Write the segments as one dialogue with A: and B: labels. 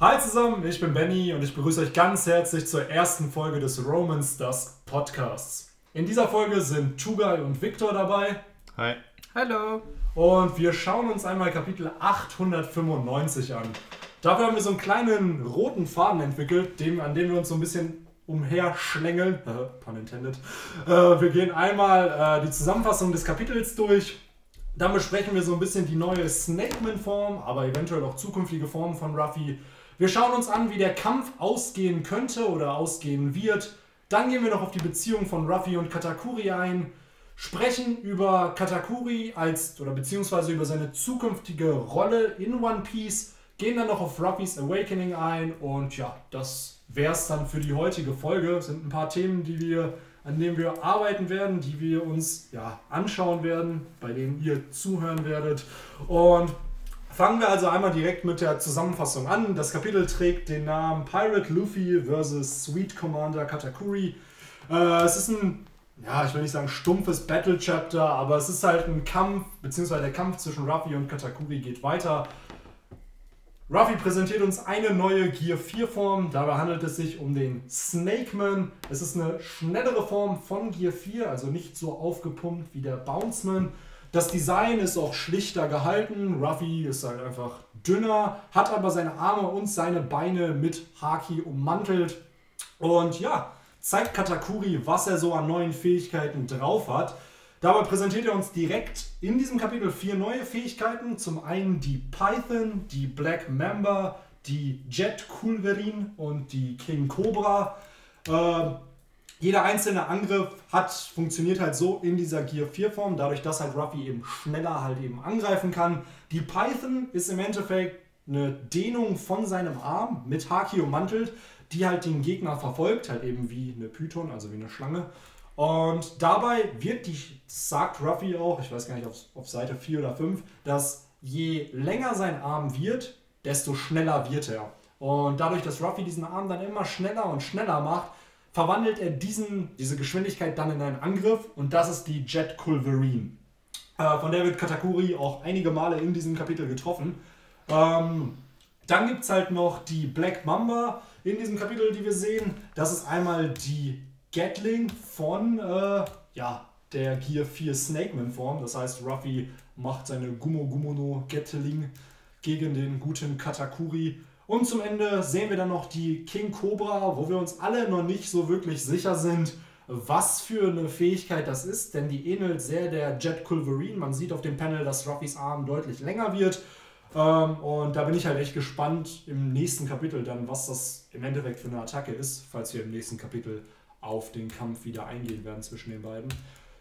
A: Hi zusammen, ich bin Benny und ich begrüße euch ganz herzlich zur ersten Folge des Romans Dusk Podcasts. In dieser Folge sind Tugai und Victor dabei.
B: Hi.
C: Hallo.
A: Und wir schauen uns einmal Kapitel 895 an. Dafür haben wir so einen kleinen roten Faden entwickelt, dem, an dem wir uns so ein bisschen umherschlängeln. Äh, pun intended. Äh, wir gehen einmal äh, die Zusammenfassung des Kapitels durch. Dann besprechen wir so ein bisschen die neue Snakeman-Form, aber eventuell auch zukünftige Formen von Ruffy. Wir schauen uns an, wie der Kampf ausgehen könnte oder ausgehen wird. Dann gehen wir noch auf die Beziehung von Ruffy und Katakuri ein, sprechen über Katakuri als oder beziehungsweise über seine zukünftige Rolle in One Piece, gehen dann noch auf Ruffys Awakening ein und ja, das wäre es dann für die heutige Folge. Es sind ein paar Themen, die wir, an denen wir arbeiten werden, die wir uns ja, anschauen werden, bei denen ihr zuhören werdet. Und Fangen wir also einmal direkt mit der Zusammenfassung an. Das Kapitel trägt den Namen Pirate Luffy vs. Sweet Commander Katakuri. Äh, es ist ein, ja, ich will nicht sagen stumpfes Battle Chapter, aber es ist halt ein Kampf, beziehungsweise der Kampf zwischen Ruffy und Katakuri geht weiter. Ruffy präsentiert uns eine neue Gear 4 Form. Dabei handelt es sich um den Snakeman. Es ist eine schnellere Form von Gear 4, also nicht so aufgepumpt wie der Bounceman. Das Design ist auch schlichter gehalten. Ruffy ist halt einfach dünner, hat aber seine Arme und seine Beine mit Haki ummantelt. Und ja, zeigt Katakuri, was er so an neuen Fähigkeiten drauf hat. Dabei präsentiert er uns direkt in diesem Kapitel vier neue Fähigkeiten. Zum einen die Python, die Black Mamba, die Jet Kulverin und die King Cobra. Äh, jeder einzelne Angriff hat, funktioniert halt so in dieser Gear 4 Form, dadurch, dass halt Ruffy eben schneller halt eben angreifen kann. Die Python ist im Endeffekt eine Dehnung von seinem Arm mit Haki ummantelt, die halt den Gegner verfolgt, halt eben wie eine Python, also wie eine Schlange. Und dabei wird die, sagt Ruffy auch, ich weiß gar nicht, auf, auf Seite 4 oder 5, dass je länger sein Arm wird, desto schneller wird er. Und dadurch, dass Ruffy diesen Arm dann immer schneller und schneller macht, verwandelt er diesen, diese Geschwindigkeit dann in einen Angriff und das ist die Jet Culverine. Äh, von der wird Katakuri auch einige Male in diesem Kapitel getroffen. Ähm, dann gibt es halt noch die Black Mamba in diesem Kapitel, die wir sehen. Das ist einmal die Gatling von äh, ja, der Gear 4 Snakeman Form. Das heißt, Ruffy macht seine Gumo Gumono Gatling gegen den guten Katakuri. Und zum Ende sehen wir dann noch die King Cobra, wo wir uns alle noch nicht so wirklich sicher sind, was für eine Fähigkeit das ist, denn die ähnelt sehr der Jet Culverine. Man sieht auf dem Panel, dass Ruffys Arm deutlich länger wird. Ähm, und da bin ich halt echt gespannt im nächsten Kapitel dann, was das im Endeffekt für eine Attacke ist, falls wir im nächsten Kapitel auf den Kampf wieder eingehen werden zwischen den beiden.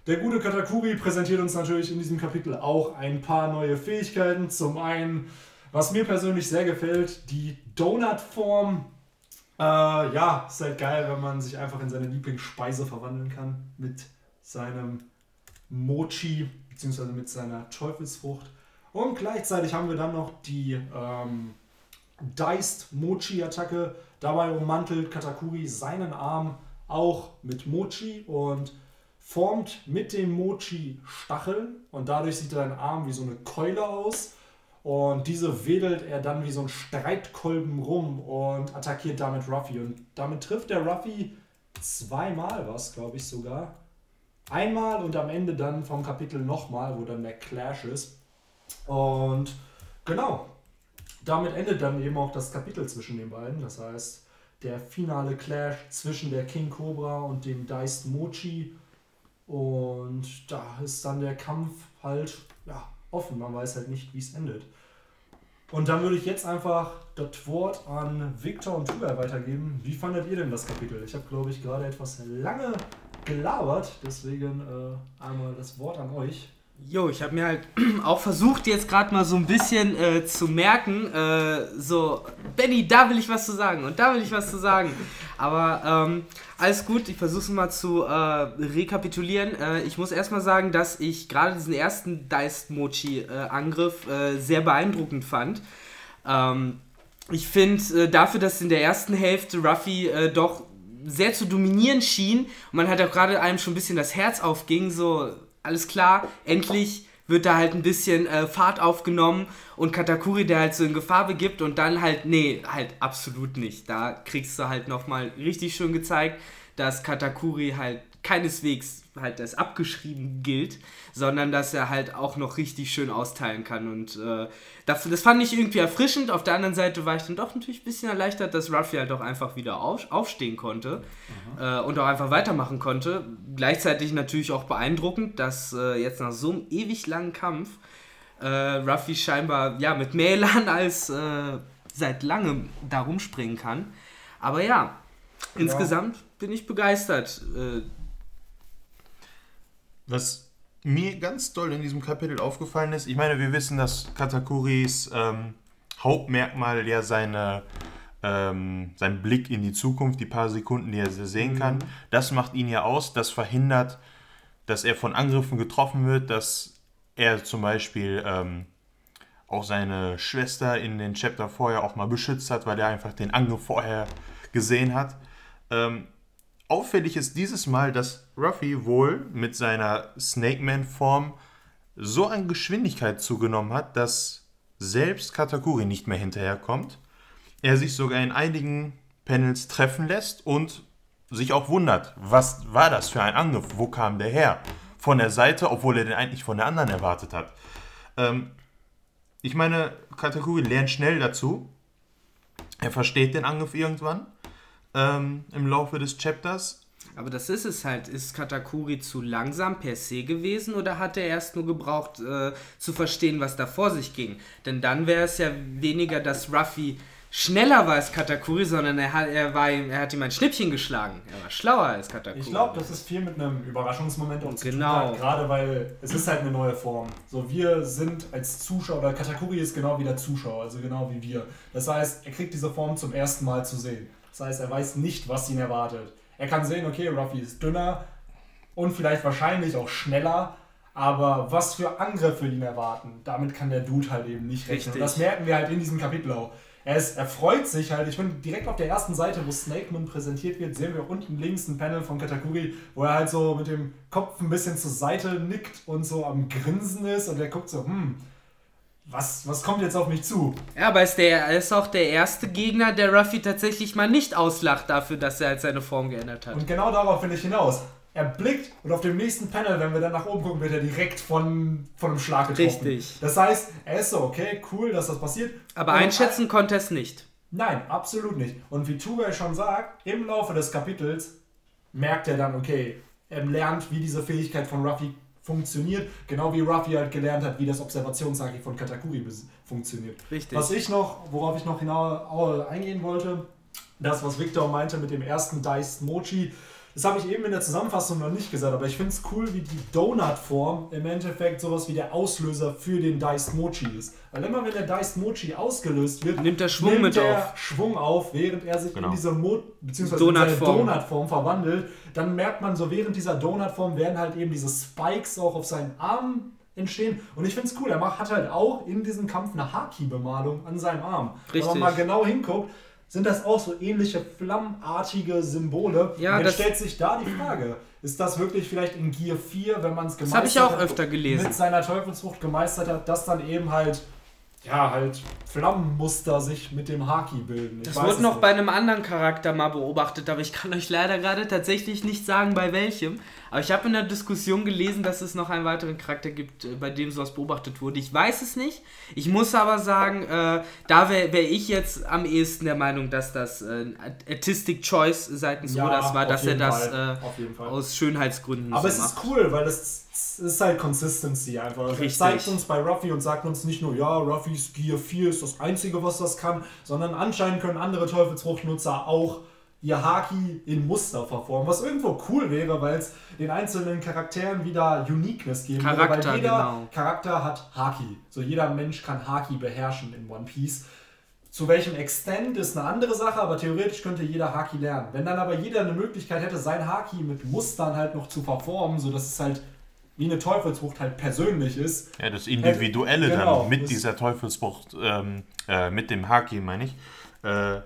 A: Der gute Katakuri präsentiert uns natürlich in diesem Kapitel auch ein paar neue Fähigkeiten. Zum einen was mir persönlich sehr gefällt, die Donut-Form. Äh, ja, ist halt geil, wenn man sich einfach in seine Lieblingsspeise verwandeln kann mit seinem Mochi beziehungsweise mit seiner Teufelsfrucht. Und gleichzeitig haben wir dann noch die ähm, Diced Mochi-Attacke. Dabei ummantelt Katakuri seinen Arm auch mit Mochi und formt mit dem Mochi Stacheln und dadurch sieht sein Arm wie so eine Keule aus. Und diese wedelt er dann wie so ein Streitkolben rum und attackiert damit Ruffy. Und damit trifft der Ruffy zweimal was, glaube ich sogar. Einmal und am Ende dann vom Kapitel nochmal, wo dann der Clash ist. Und genau, damit endet dann eben auch das Kapitel zwischen den beiden. Das heißt, der finale Clash zwischen der King Cobra und dem Diced Mochi. Und da ist dann der Kampf halt, ja, offen. Man weiß halt nicht, wie es endet. Und dann würde ich jetzt einfach das Wort an Victor und Tuga weitergeben. Wie fandet ihr denn das Kapitel? Ich habe, glaube ich, gerade etwas lange gelabert, deswegen äh, einmal das Wort an euch.
C: Jo, ich habe mir halt auch versucht, jetzt gerade mal so ein bisschen äh, zu merken, äh, so, Benny, da will ich was zu sagen und da will ich was zu sagen. Aber ähm, alles gut, ich versuche es mal zu äh, rekapitulieren. Äh, ich muss erstmal sagen, dass ich gerade diesen ersten Diced Mochi-Angriff äh, sehr beeindruckend fand. Ähm, ich finde dafür, dass in der ersten Hälfte Ruffy doch sehr zu dominieren schien und man hat auch gerade einem schon ein bisschen das Herz aufging, so alles klar, endlich wird da halt ein bisschen äh, Fahrt aufgenommen und Katakuri, der halt so in Gefahr begibt und dann halt, nee, halt absolut nicht. Da kriegst du halt nochmal richtig schön gezeigt, dass Katakuri halt keineswegs halt als abgeschrieben gilt, sondern dass er halt auch noch richtig schön austeilen kann. Und äh, das, das fand ich irgendwie erfrischend. Auf der anderen Seite war ich dann doch natürlich ein bisschen erleichtert, dass Ruffy halt auch einfach wieder auf, aufstehen konnte äh, und auch einfach weitermachen konnte. Gleichzeitig natürlich auch beeindruckend, dass äh, jetzt nach so einem ewig langen Kampf äh, Ruffy scheinbar ja, mit mehr Elan als äh, seit langem da rumspringen kann. Aber ja, insgesamt bin ich begeistert.
B: Was mir ganz doll in diesem Kapitel aufgefallen ist, ich meine, wir wissen, dass Katakuris ähm, Hauptmerkmal ja seine, ähm, sein Blick in die Zukunft, die paar Sekunden, die er sehen kann, das macht ihn ja aus, das verhindert, dass er von Angriffen getroffen wird, dass er zum Beispiel ähm, auch seine Schwester in den Chapter vorher auch mal beschützt hat, weil er einfach den Angriff vorher gesehen hat. Ähm, auffällig ist dieses Mal, dass Ruffy wohl mit seiner Snake-Man-Form so an Geschwindigkeit zugenommen hat, dass selbst Katakuri nicht mehr hinterherkommt. Er sich sogar in einigen Panels treffen lässt und sich auch wundert, was war das für ein Angriff? Wo kam der her? Von der Seite, obwohl er den eigentlich von der anderen erwartet hat. Ähm, ich meine, Katakuri lernt schnell dazu. Er versteht den Angriff irgendwann ähm, im Laufe des Chapters.
C: Aber das ist es halt. Ist Katakuri zu langsam per se gewesen oder hat er erst nur gebraucht äh, zu verstehen, was da vor sich ging? Denn dann wäre es ja weniger, dass Ruffy schneller war als Katakuri, sondern er hat, er, war ihm, er hat ihm ein Schnippchen geschlagen. Er war schlauer als Katakuri.
A: Ich glaube, das ist viel mit einem Überraschungsmoment auch zu tun
C: Genau.
A: hat, gerade weil es ist halt eine neue Form. So, wir sind als Zuschauer, oder Katakuri ist genau wie der Zuschauer, also genau wie wir. Das heißt, er kriegt diese Form zum ersten Mal zu sehen. Das heißt, er weiß nicht, was ihn erwartet. Er kann sehen, okay, Ruffy ist dünner und vielleicht wahrscheinlich auch schneller, aber was für Angriffe ihn erwarten, damit kann der Dude halt eben nicht rechnen.
C: Richtig.
A: Und das merken wir halt in diesem Kapitel auch. Er, ist, er freut sich halt, ich bin direkt auf der ersten Seite, wo Snakeman präsentiert wird, sehen wir unten links ein Panel von Katakuri, wo er halt so mit dem Kopf ein bisschen zur Seite nickt und so am Grinsen ist und er guckt so, hm, was, was kommt jetzt auf mich zu?
C: Ja, aber ist der, er ist auch der erste Gegner, der Ruffy tatsächlich mal nicht auslacht dafür, dass er halt seine Form geändert hat.
A: Und genau darauf will ich hinaus. Er blickt und auf dem nächsten Panel, wenn wir dann nach oben gucken, wird er direkt von, von einem Schlag getroffen.
C: Richtig.
A: Das heißt, er ist so, okay, cool, dass das passiert.
C: Aber
A: Und
C: einschätzen konnte er es nicht.
A: Nein, absolut nicht. Und wie Tugay schon sagt, im Laufe des Kapitels merkt er dann, okay, er lernt, wie diese Fähigkeit von Ruffy funktioniert, genau wie Ruffy halt gelernt hat, wie das Observationshaki von Katakuri funktioniert.
C: Richtig.
A: Was ich noch, worauf ich noch hinaus eingehen wollte, das, was Victor meinte mit dem ersten Diced Mochi, das habe ich eben in der Zusammenfassung noch nicht gesagt, aber ich finde es cool, wie die Donut-Form im Endeffekt sowas wie der Auslöser für den Diced Mochi ist. Weil immer wenn der Diced Mochi ausgelöst wird,
C: Nimmt der Schwung
A: nimmt
C: mit
A: der
C: auf.
A: Schwung auf, während er sich
B: Genau.
A: in diese Mo beziehungsweise
C: Donutform.
A: Verwandelt. Dann merkt man so, während dieser Donutform werden halt eben diese Spikes auch auf seinen Armen entstehen. Und ich finde es cool, er macht, hat halt auch in diesem Kampf eine Haki-Bemalung an seinem Arm. Wenn
C: Richtig.
A: man mal genau hinguckt, sind das auch so ähnliche flammartige Symbole.
C: Ja,
A: Und jetzt
C: das-
A: stellt sich da die Frage, ist das wirklich vielleicht in Gear 4, wenn man es gemeistert
C: hab ich auch
A: hat,
C: öfter gelesen.
A: mit seiner Teufelsfrucht gemeistert hat, dass dann eben halt ja, halt Flammenmuster sich mit dem Haki bilden. Ich
C: Das wurde noch
A: nicht.
C: bei einem anderen Charakter mal beobachtet, aber ich kann euch leider gerade tatsächlich nicht sagen, bei welchem. Aber ich habe in der Diskussion gelesen, dass es noch einen weiteren Charakter gibt, äh, bei dem sowas beobachtet wurde. Ich weiß es nicht. Ich muss aber sagen, äh, da wäre wär ich jetzt am ehesten der Meinung, dass das äh, Artistic Choice seitens
A: Ja,
C: Odas war, dass er das äh, aus Schönheitsgründen
A: Aber
C: so
A: es
C: macht.
A: ist cool, weil das es ist halt Consistency einfach.
C: Richtig.
A: zeigt uns bei Ruffy und sagt uns nicht nur, ja, Ruffys Gear 4 ist das Einzige, was das kann, sondern anscheinend können andere Teufelsfruchtnutzer auch ihr Haki in Muster verformen. Was irgendwo cool wäre, weil es den einzelnen Charakteren wieder Uniqueness geben würde. Weil jeder
C: genau.
A: Charakter hat Haki. So jeder Mensch kann Haki beherrschen in One Piece. Zu welchem Extent ist eine andere Sache, aber theoretisch könnte jeder Haki lernen. Wenn dann aber jeder eine Möglichkeit hätte, sein Haki mit Mustern halt noch zu verformen, sodass es halt wie eine Teufelsfrucht halt persönlich ist,
B: Ja, das Individuelle
A: Genau,
B: dann mit dieser Teufelsfrucht, ähm, äh, mit dem Haki, meine ich, äh,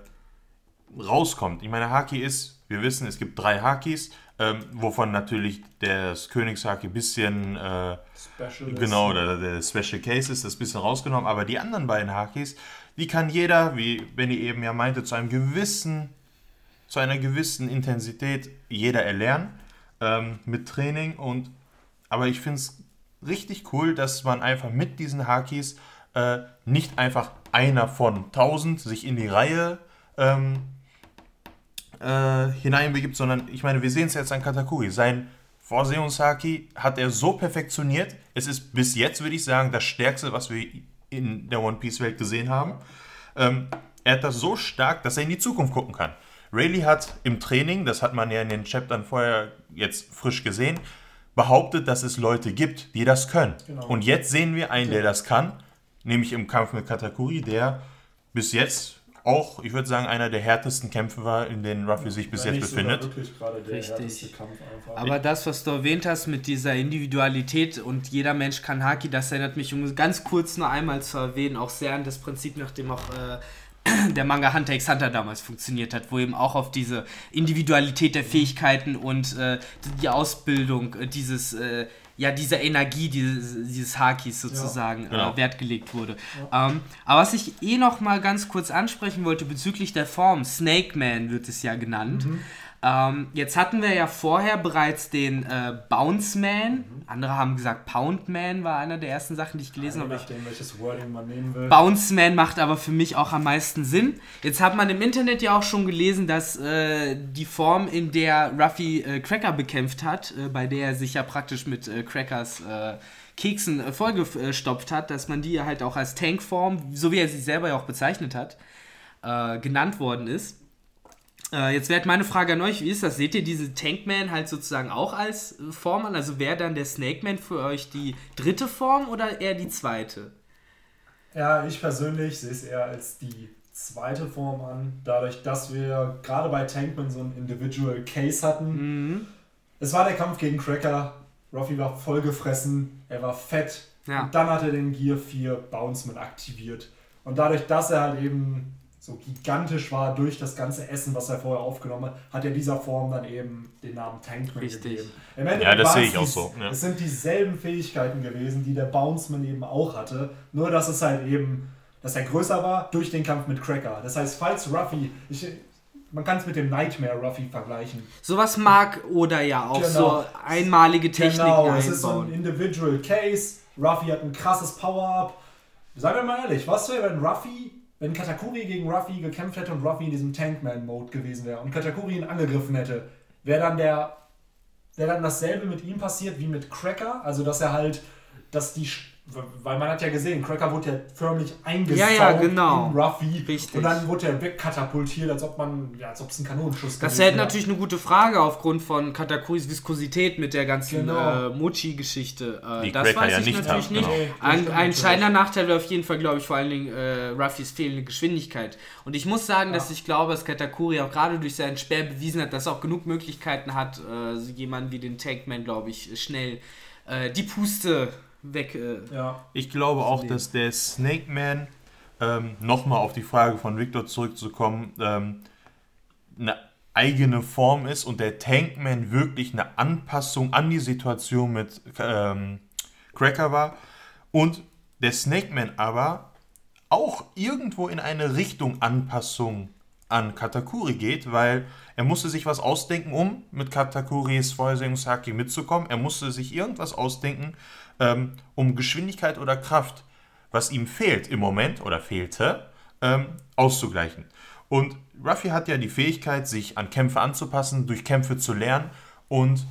B: rauskommt. Ich meine, Haki ist, wir wissen, es gibt drei Hakis, ähm, wovon natürlich das Königshaki ein bisschen, äh,
A: Specialist.
B: genau, der, der Special Case ist, das ein bisschen rausgenommen, aber die anderen beiden Hakis, die kann jeder, wie Benny eben ja meinte, zu einem gewissen, zu einer gewissen Intensität jeder erlernen, ähm, mit Training und, aber ich finde es richtig cool, dass man einfach mit diesen Hakis äh, nicht einfach einer von 1000 sich in die Reihe ähm, äh, hineinbegibt, sondern ich meine, wir sehen es jetzt an Katakuri. Sein Vorsehungshaki hat er so perfektioniert. Es ist bis jetzt, würde ich sagen, das Stärkste, was wir in der One Piece Welt gesehen haben. Ähm, er hat das so stark, dass er in die Zukunft gucken kann. Rayleigh hat im Training, das hat man ja in den Chaptern vorher jetzt frisch gesehen, behauptet, dass es Leute gibt, die das können.
A: Genau.
B: Und jetzt sehen wir einen, der das kann, nämlich im Kampf mit Katakuri, der bis jetzt auch, ich würde sagen, einer der härtesten Kämpfe war, in denen Ruffy sich bis
A: Wenn
B: jetzt befindet.
A: wirklich gerade der
C: Richtig.
A: härteste Kampf einfach.
C: Aber das, was du erwähnt hast mit dieser Individualität und jeder Mensch kann Haki, das erinnert mich, um es ganz kurz nur einmal zu erwähnen, auch sehr an das Prinzip, nach dem auch äh, der Manga Hunter x Hunter damals funktioniert hat, wo eben auch auf diese Individualität der Fähigkeiten und äh, die Ausbildung äh, dieses, äh, ja, dieser Energie dieses, dieses Hakis sozusagen
B: genau.
C: äh, Wert gelegt wurde. Ähm, aber was ich eh noch mal ganz kurz ansprechen wollte bezüglich der Form, Snake Man wird es ja genannt. Ähm, jetzt hatten wir ja vorher bereits den äh, Bounce Man. Andere haben gesagt Pound Man war einer der ersten Sachen, die ich gelesen habe.
A: nachdem, welches Wording man nehmen will.
C: Bounce Man macht aber für mich auch am meisten Sinn. Jetzt hat man im Internet ja auch schon gelesen, dass äh, die Form, in der Ruffy äh, Cracker bekämpft hat, äh, bei der er sich ja praktisch mit äh, Crackers äh, Keksen vollgestopft hat, dass man die halt auch als Tankform, so wie er sie selber ja auch bezeichnet hat, genannt worden ist. Äh, jetzt wäre meine Frage an euch, wie ist das? Seht ihr diese Tankman halt sozusagen auch als äh, Form an? Also wäre dann der Snakeman für euch die dritte Form oder eher die zweite?
A: Ja, ich persönlich sehe es eher als die zweite Form an, dadurch, dass wir gerade bei Tankman so einen Individual Case hatten.
C: Mhm.
A: Es war der Kampf gegen Cracker. Ruffy war vollgefressen, er war fett.
C: Ja.
A: Und dann hat er den Gear 4 Bounceman aktiviert. Und dadurch, dass er halt eben so gigantisch war durch das ganze Essen, was er vorher aufgenommen hat, hat er dieser Form dann eben den Namen Tankman
C: Richtig.
A: gegeben. Im Endeffekt
B: Ja, das sehe
A: es
B: ich auch so, ja.
A: Es sind dieselben Fähigkeiten gewesen, die der Bounceman eben auch hatte. Nur, dass es halt eben, dass er größer war durch den Kampf mit Cracker. Das heißt, falls Ruffy, ich, man kann es mit dem Nightmare Ruffy vergleichen.
C: Sowas mag oder ja auch
A: Genau.
C: so einmalige Techniken
A: Genau, es ist so ein
C: einbauen.
A: Individual Case. Ruffy hat ein krasses Power-Up. Seien wir mal ehrlich, was wäre, wenn Ruffy, wenn Katakuri gegen Ruffy gekämpft hätte und Ruffy in diesem Tankman-Mode gewesen wäre und Katakuri ihn angegriffen hätte? Wäre dann der, wäre dann dasselbe mit ihm passiert wie mit Cracker? Also, dass er halt, dass die, weil man hat ja gesehen, Cracker wurde ja förmlich eingesaugt
C: Ja, ja, genau.
A: in Ruffy.
C: Richtig.
A: Und dann wurde er wegkatapultiert, als ob man, ja, als ob es ein Kanonenschuss
C: Das
A: gewesen
C: wäre
A: wäre.
C: natürlich eine gute Frage aufgrund von Katakuris Viskosität mit der ganzen
A: Genau.
C: äh, Mochi-Geschichte. Äh, das
B: Cracker
C: weiß
B: ja
C: ich
B: nicht
C: natürlich
B: haben,
C: nicht.
B: genau.
C: Ein, ein entscheidender Nachteil wäre auf jeden Fall, glaube ich, vor allen Dingen äh, Ruffys fehlende Geschwindigkeit. Und ich muss sagen, dass ich glaube, dass Katakuri auch gerade durch seinen Speer bewiesen hat, dass er auch genug Möglichkeiten hat, äh, jemanden wie den Tankman, glaube ich, schnell äh, die Puste weg. Äh,
A: Ja.
B: Ich glaube auch, dass der Snake Man, ähm, nochmal auf die Frage von Victor zurückzukommen, ähm, eine eigene Form ist und der Tankman wirklich eine Anpassung an die Situation mit ähm, Cracker war und der Snake Man aber auch irgendwo in eine Richtung Anpassung an Katakuri geht, weil er musste sich was ausdenken, um mit Katakuris Vorhersehungshaki mitzukommen. Er musste sich irgendwas ausdenken, ähm, um Geschwindigkeit oder Kraft, was ihm fehlt im Moment oder fehlte, ähm, auszugleichen. Und Ruffy hat ja die Fähigkeit, sich an Kämpfe anzupassen, durch Kämpfe zu lernen und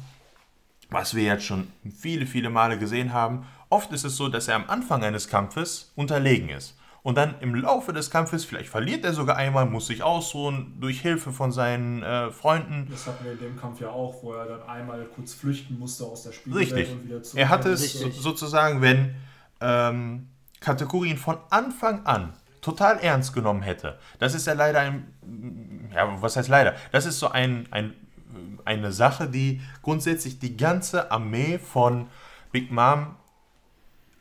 B: was wir jetzt schon viele, viele Male gesehen haben, oft ist es so, dass er am Anfang eines Kampfes unterlegen ist. Und dann im Laufe des Kampfes, vielleicht verliert er sogar einmal, muss sich ausruhen, durch Hilfe von seinen äh, Freunden.
A: Das hatten wir in dem Kampf ja auch, wo er dann einmal kurz flüchten musste aus der Spielwelt
B: Richtig.
A: und wieder zurück.
B: Er hatte es so, sozusagen, wenn ähm, Kategori ihn von Anfang an total ernst genommen hätte. Das ist ja leider ein, ja, was heißt leider? Das ist so ein, ein, eine Sache, die grundsätzlich die ganze Armee von Big Mom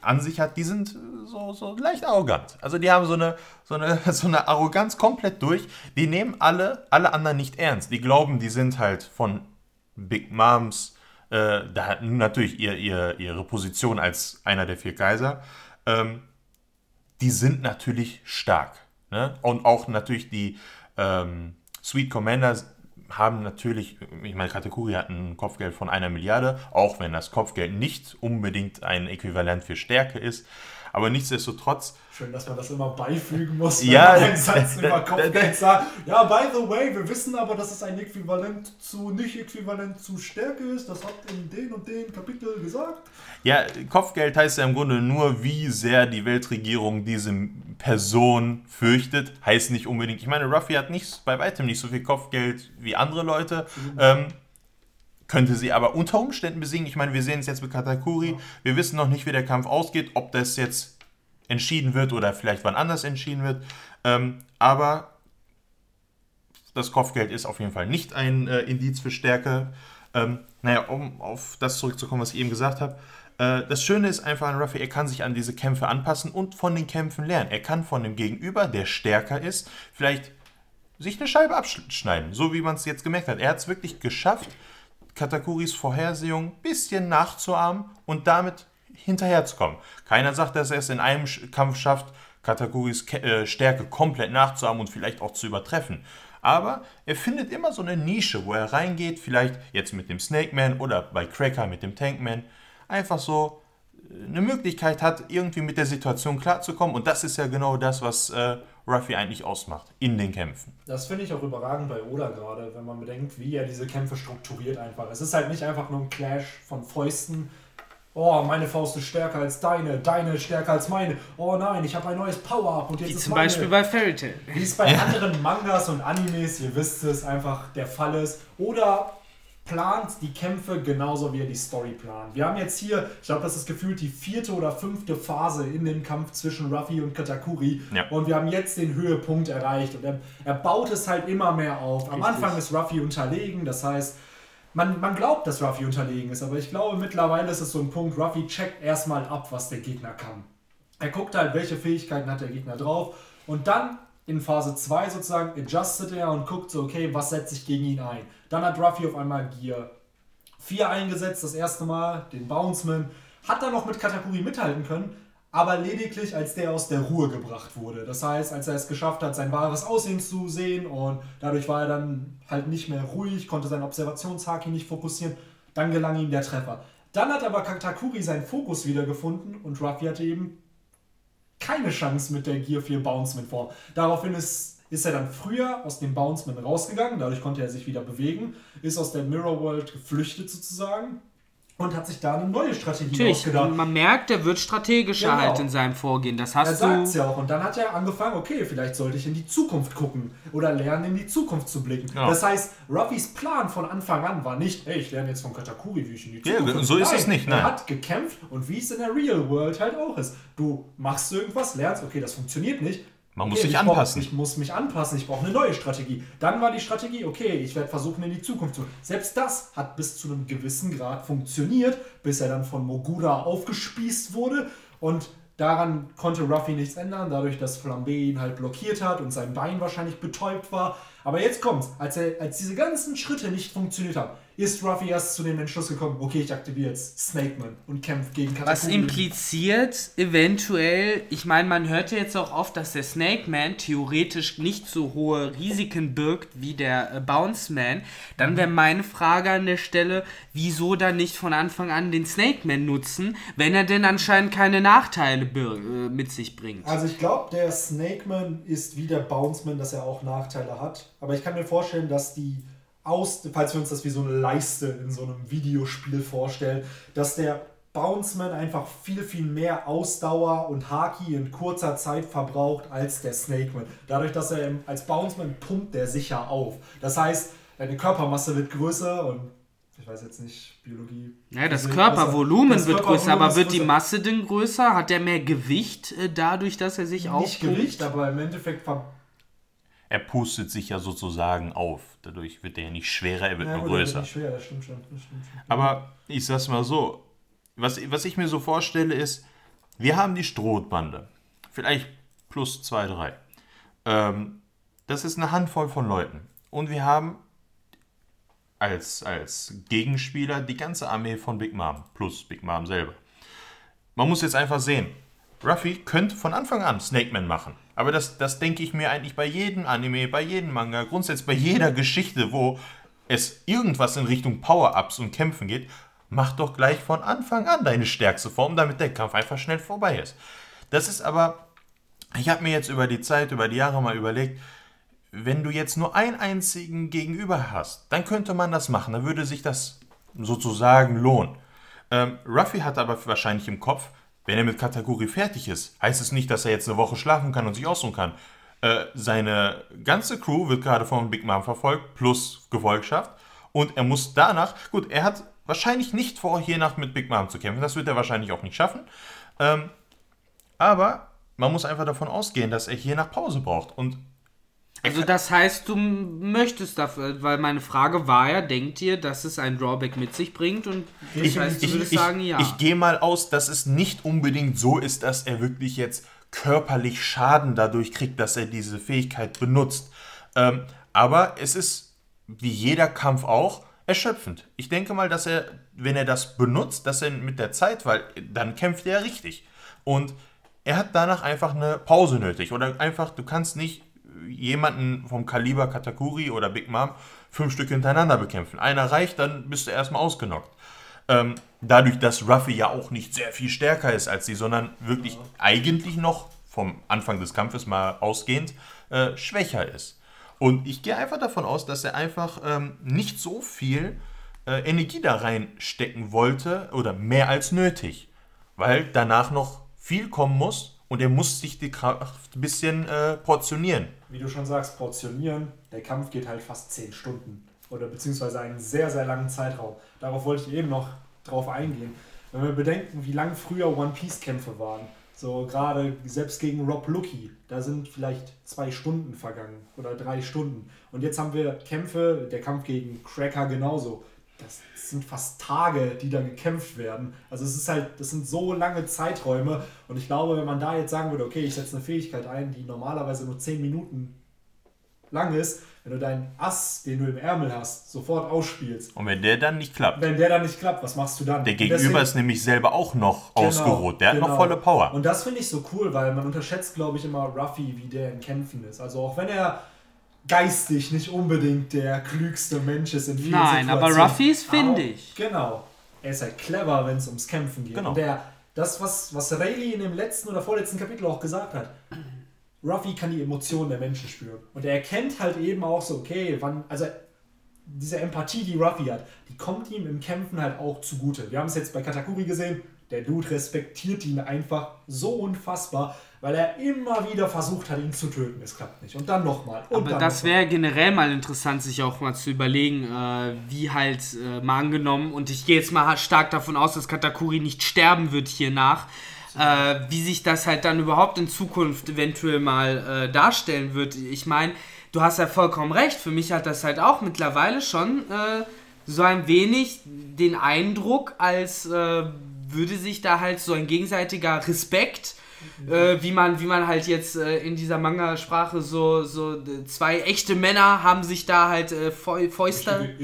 B: an sich hat, die sind so, so leicht arrogant. Also die haben so eine, so, eine, so eine Arroganz komplett durch. Die nehmen alle, alle anderen nicht ernst. Die glauben, die sind halt von Big Moms, äh, da hatten natürlich ihr, ihr, ihre Position als einer der vier Kaiser. Ähm, die sind natürlich stark. Ne? Und auch natürlich die ähm, Sweet Commander haben natürlich, ich meine, Katakuri hat ein Kopfgeld von einer Milliarde, auch wenn das Kopfgeld nicht unbedingt ein Äquivalent für Stärke ist. Aber nichtsdestotrotz.
A: Schön, dass man das immer beifügen muss,
B: wenn ja, man
A: einen Satz über Kopfgeld sagt. Ja, by the way, wir wissen aber, dass es ein Äquivalent zu, nicht äquivalent zu Stärke ist. Das hat in den und den Kapitel gesagt.
B: Ja, Kopfgeld heißt ja im Grunde nur, wie sehr die Weltregierung diese Person fürchtet. Heißt nicht unbedingt. Ich meine, Ruffy hat nicht, bei weitem nicht so viel Kopfgeld wie andere Leute. Mhm. Ähm, könnte sie aber unter Umständen besiegen. Ich meine, wir sehen es jetzt mit Katakuri. Wir wissen noch nicht, wie der Kampf ausgeht, ob das jetzt entschieden wird oder vielleicht wann anders entschieden wird. Ähm, aber das Kopfgeld ist auf jeden Fall nicht ein äh, Indiz für Stärke. Ähm, naja, um auf das zurückzukommen, was ich eben gesagt habe. Äh, das Schöne ist einfach an Ruffy, er kann sich an diese Kämpfe anpassen und von den Kämpfen lernen. Er kann von dem Gegenüber, der stärker ist, vielleicht sich eine Scheibe abschneiden, so wie man es jetzt gemerkt hat. Er hat es wirklich geschafft, Katakuris Vorhersehung ein bisschen nachzuahmen und damit hinterherzukommen. Keiner sagt, dass er es in einem Kampf schafft, Katakuris äh, Stärke komplett nachzuahmen und vielleicht auch zu übertreffen. Aber er findet immer so eine Nische, wo er reingeht, vielleicht jetzt mit dem Snake Man oder bei Cracker mit dem Tankman, einfach so äh, eine Möglichkeit hat, irgendwie mit der Situation klarzukommen. Und das ist ja genau das, was äh, Ruffy eigentlich ausmacht in den Kämpfen.
A: Das finde ich auch überragend bei Oda gerade, wenn man bedenkt, wie er diese Kämpfe strukturiert einfach. Es ist halt nicht einfach nur ein Clash von Fäusten. Oh, meine Faust ist stärker als deine, deine ist stärker als meine. Oh nein, ich habe ein neues Power-Up und jetzt
C: Wie
A: ist
C: zum
A: meine.
C: Beispiel bei Fairy Tail.
A: Wie es bei anderen Mangas und Animes, ihr wisst es, einfach der Fall ist. Oder plant die Kämpfe genauso wie er die Story plant. Wir haben jetzt hier, ich glaube, das ist gefühlt die vierte oder fünfte Phase in dem Kampf zwischen Ruffy und Katakuri. Ja. Und wir haben jetzt den Höhepunkt erreicht. Und er, er baut es halt immer mehr auf. Am Richtig. Anfang ist Ruffy unterlegen, das heißt, man, man glaubt, dass Ruffy unterlegen ist, aber ich glaube, mittlerweile ist es so ein Punkt, Ruffy checkt erstmal ab, was der Gegner kann. Er guckt halt, welche Fähigkeiten hat der Gegner drauf. Und dann in Phase 2 sozusagen adjustet er und guckt so, okay, was setze ich gegen ihn ein. Dann hat Ruffy auf einmal Gear 4 eingesetzt, das erste Mal, den Bounceman. Hat dann noch mit Katakuri mithalten können, aber lediglich als der aus der Ruhe gebracht wurde. Das heißt, als er es geschafft hat, sein wahres Aussehen zu sehen und dadurch war er dann halt nicht mehr ruhig, konnte sein Observationshaki nicht fokussieren, dann gelang ihm der Treffer. Dann hat aber Katakuri seinen Fokus wiedergefunden und Ruffy hatte eben keine Chance mit der Gear 4 Bounceman Form. Daraufhin ist ist er dann früher aus dem Bounceman rausgegangen, dadurch konnte er sich wieder bewegen, ist aus der Mirror World geflüchtet sozusagen und hat sich da eine neue Strategie
C: Natürlich, ausgedacht. Man merkt, er wird strategischer genau. halt in seinem Vorgehen. Das hast
A: er sagt ja auch. Und dann hat er angefangen, okay, vielleicht sollte ich in die Zukunft gucken oder lernen, in die Zukunft zu blicken. Ja. Das heißt, Ruffys Plan von Anfang an war nicht, hey, ich lerne jetzt von Katakuri, wie ich in die Zukunft
B: ja, So ist nein, es nicht, nein.
A: Er hat gekämpft und wie es in der Real World halt auch ist. Du machst irgendwas, lernst, okay, das funktioniert nicht,
B: man muss okay, sich anpassen.
A: Brauch, ich muss mich anpassen, ich brauche eine neue Strategie. Dann war die Strategie, okay, ich werde versuchen, in die Zukunft zu. Selbst das hat bis zu einem gewissen Grad funktioniert, bis er dann von Mogura aufgespießt wurde. Und daran konnte Ruffy nichts ändern, dadurch, dass Flambe ihn halt blockiert hat und sein Bein wahrscheinlich betäubt war. Aber jetzt kommt's, als, er, als diese ganzen Schritte nicht funktioniert haben, ist Ruffy erst zu dem Entschluss gekommen, okay, ich aktiviere jetzt Snakeman und kämpfe gegen
C: Katakuri. Was impliziert eventuell, ich meine, man hört ja jetzt auch oft, dass der Snakeman theoretisch nicht so hohe Risiken birgt wie der äh, Bounceman. Dann wäre meine Frage an der Stelle, wieso dann nicht von Anfang an den Snakeman nutzen, wenn er denn anscheinend keine Nachteile äh, mit sich bringt.
A: Also ich glaube, der Snakeman ist wie der Bounceman, dass er auch Nachteile hat. Aber ich kann mir vorstellen, dass die aus, falls wir uns das wie so eine Leiste in so einem Videospiel vorstellen, dass der Bounceman einfach viel, viel mehr Ausdauer und Haki in kurzer Zeit verbraucht als der Snakeman. Dadurch, dass er als Bounceman pumpt der sicher auf. Das heißt, deine Körpermasse wird größer und ich weiß jetzt nicht, Biologie.
C: Ja, das Körpervolumen das wird Körpervolumen größer, aber wird größer. die Masse denn größer? Hat der mehr Gewicht äh, dadurch, dass er sich aufpumpt? Nicht
A: Gewicht, aber im Endeffekt ver
B: er pustet sich ja sozusagen auf. Dadurch wird er ja nicht schwerer, er wird ja, nur größer.
A: Nicht schwer, das stimmt schon. Das stimmt schon.
B: Aber ich sag's mal so: was, was ich mir so vorstelle, ist, wir haben die Strohbande. Vielleicht plus zwei, drei. Ähm, das ist eine Handvoll von Leuten. Und wir haben als, als Gegenspieler die ganze Armee von Big Mom plus Big Mom selber. Man muss jetzt einfach sehen, Ruffy könnte von Anfang an Snake Man machen. Aber das, das denke ich mir eigentlich bei jedem Anime, bei jedem Manga, grundsätzlich bei jeder Geschichte, wo es irgendwas in Richtung Power-Ups und Kämpfen geht, mach doch gleich von Anfang an deine stärkste Form, damit der Kampf einfach schnell vorbei ist. Das ist aber, ich habe mir jetzt über die Zeit, über die Jahre mal überlegt, wenn du jetzt nur einen einzigen Gegenüber hast, dann könnte man das machen, dann würde sich das sozusagen lohnen. Ähm, Ruffy hat aber wahrscheinlich im Kopf, wenn er mit Kategorie fertig ist, heißt es nicht, dass er jetzt eine Woche schlafen kann und sich ausruhen kann. Äh, seine ganze Crew wird gerade von Big Mom verfolgt, plus Gefolgschaft. Und er muss danach, gut, er hat wahrscheinlich nicht vor, hier nach mit Big Mom zu kämpfen. Das wird er wahrscheinlich auch nicht schaffen. Ähm, aber man muss einfach davon ausgehen, dass er hier nach Pause braucht. Und
C: Also das heißt, du möchtest dafür, weil meine Frage war ja, denkt ihr, dass es ein Drawback mit sich bringt? Und das
B: ich,
C: heißt, du
B: ich,
C: würdest
B: ich,
C: sagen, ja.
B: ich gehe mal aus, dass es nicht unbedingt so ist, dass er wirklich jetzt körperlich Schaden dadurch kriegt, dass er diese Fähigkeit benutzt. Ähm, aber es ist, wie jeder Kampf auch, erschöpfend. Ich denke mal, dass er, wenn er das benutzt, dass er mit der Zeit, weil dann kämpft er richtig. Und er hat danach einfach eine Pause nötig. Oder einfach, du kannst nicht jemanden vom Kaliber Katakuri oder Big Mom fünf Stück hintereinander bekämpfen. Einer reicht, dann bist du erstmal ausgenockt. Ähm, dadurch, dass Ruffy ja auch nicht sehr viel stärker ist als sie, sondern wirklich ja. eigentlich noch vom Anfang des Kampfes mal ausgehend äh, schwächer ist. Und ich gehe einfach davon aus, dass er einfach ähm, nicht so viel äh, Energie da reinstecken wollte oder mehr als nötig, weil danach noch viel kommen muss und er muss sich die Kraft ein bisschen äh, portionieren.
A: Wie du schon sagst, portionieren, der Kampf geht halt fast 10 Stunden oder beziehungsweise einen sehr, sehr langen Zeitraum. Darauf wollte ich eben noch drauf eingehen. Wenn wir bedenken, wie lang früher One-Piece-Kämpfe waren, so gerade selbst gegen Rob Lucky, da sind vielleicht zwei Stunden vergangen oder drei Stunden. Und jetzt haben wir Kämpfe, der Kampf gegen Cracker genauso. Das sind fast Tage, die da gekämpft werden. Also es ist halt, das sind so lange Zeiträume. Und ich glaube, wenn man da jetzt sagen würde, okay, ich setze eine Fähigkeit ein, die normalerweise nur zehn Minuten lang ist, wenn du deinen Ass, den du im Ärmel hast, sofort ausspielst.
B: Und wenn der dann nicht klappt.
A: Wenn der dann nicht klappt, was machst du dann?
B: Der Gegenüber deswegen, ist nämlich selber auch noch genau, ausgeruht. Der genau. hat noch genau. volle Power.
A: Und das finde ich so cool, weil man unterschätzt, glaube ich, immer Ruffy, wie der in Kämpfen ist. Also auch wenn er geistig nicht unbedingt der klügste Mensch ist in vielen
C: Nein, aber Ruffy ist findig.
A: Genau. Er ist halt clever, wenn es ums Kämpfen geht. Genau. Und der, das, was, was Rayleigh in dem letzten oder vorletzten Kapitel auch gesagt hat, Ruffy kann die Emotionen der Menschen spüren. Und er erkennt halt eben auch so, okay, wann, also diese Empathie, die Ruffy hat, die kommt ihm im Kämpfen halt auch zugute. Wir haben es jetzt bei Katakuri gesehen, der Dude respektiert ihn einfach so unfassbar, weil er immer wieder versucht hat, ihn zu töten. Es klappt nicht. Und dann nochmal.
C: Aber
A: dann
C: das wäre generell mal interessant, sich auch mal zu überlegen, äh, wie halt äh, mal angenommen, und ich gehe jetzt mal stark davon aus, dass Katakuri nicht sterben wird hiernach, äh, wie sich das halt dann überhaupt in Zukunft eventuell mal äh, darstellen wird. Ich meine, du hast ja vollkommen recht. Für mich hat das halt auch mittlerweile schon äh, so ein wenig den Eindruck, als äh, würde sich da halt so ein gegenseitiger Respekt äh, wie man wie man halt jetzt äh, in dieser Manga-Sprache so so zwei echte Männer haben sich da halt äh, Fäuste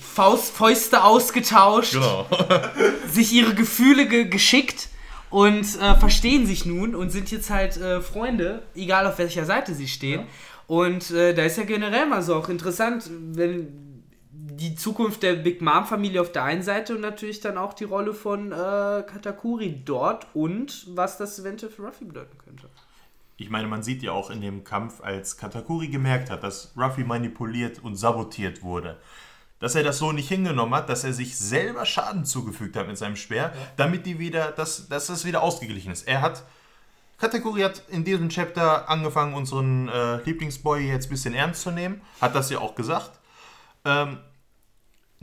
C: Faust, Fäuste ausgetauscht, genau. sich ihre Gefühle ge geschickt und äh, verstehen sich nun und sind jetzt halt äh, Freunde, egal auf welcher Seite sie stehen. Ja. Und äh, da ist ja generell mal so auch interessant, wenn die Zukunft der Big Mom Familie auf der einen Seite und natürlich dann auch die Rolle von äh, Katakuri dort und was das eventuell für Ruffy bedeuten könnte.
B: Ich meine, man sieht ja auch in dem Kampf, als Katakuri gemerkt hat, dass Ruffy manipuliert und sabotiert wurde, dass er das so nicht hingenommen hat, dass er sich selber Schaden zugefügt hat mit seinem Speer, ja. damit die wieder, dass, dass das wieder ausgeglichen ist. Er hat, Kategorie hat in diesem Chapter angefangen, unseren äh, Lieblingsboy jetzt ein bisschen ernst zu nehmen, hat das ja auch gesagt. Ähm,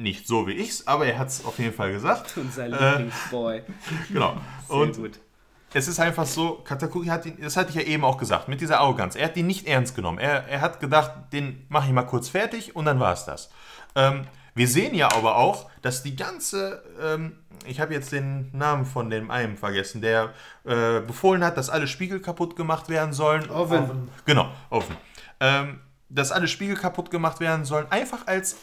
B: nicht so wie ich's, aber er hat es auf jeden Fall gesagt.
C: Unser äh, Lieblingsboy.
B: genau. Sehr Und gut. Es ist einfach so, Katakuri hat ihn, das hatte ich ja eben auch gesagt, mit dieser Arroganz. Er hat ihn nicht ernst genommen. Er, er hat gedacht, den mache ich mal kurz fertig und dann war es das. Ähm, wir sehen ja aber auch, dass die ganze, ähm, ich habe jetzt den Namen von dem einen vergessen, der äh, befohlen hat, dass alle Spiegel kaputt gemacht werden sollen.
C: Offen.
B: Genau, offen. Ähm, dass alle Spiegel kaputt gemacht werden sollen, einfach als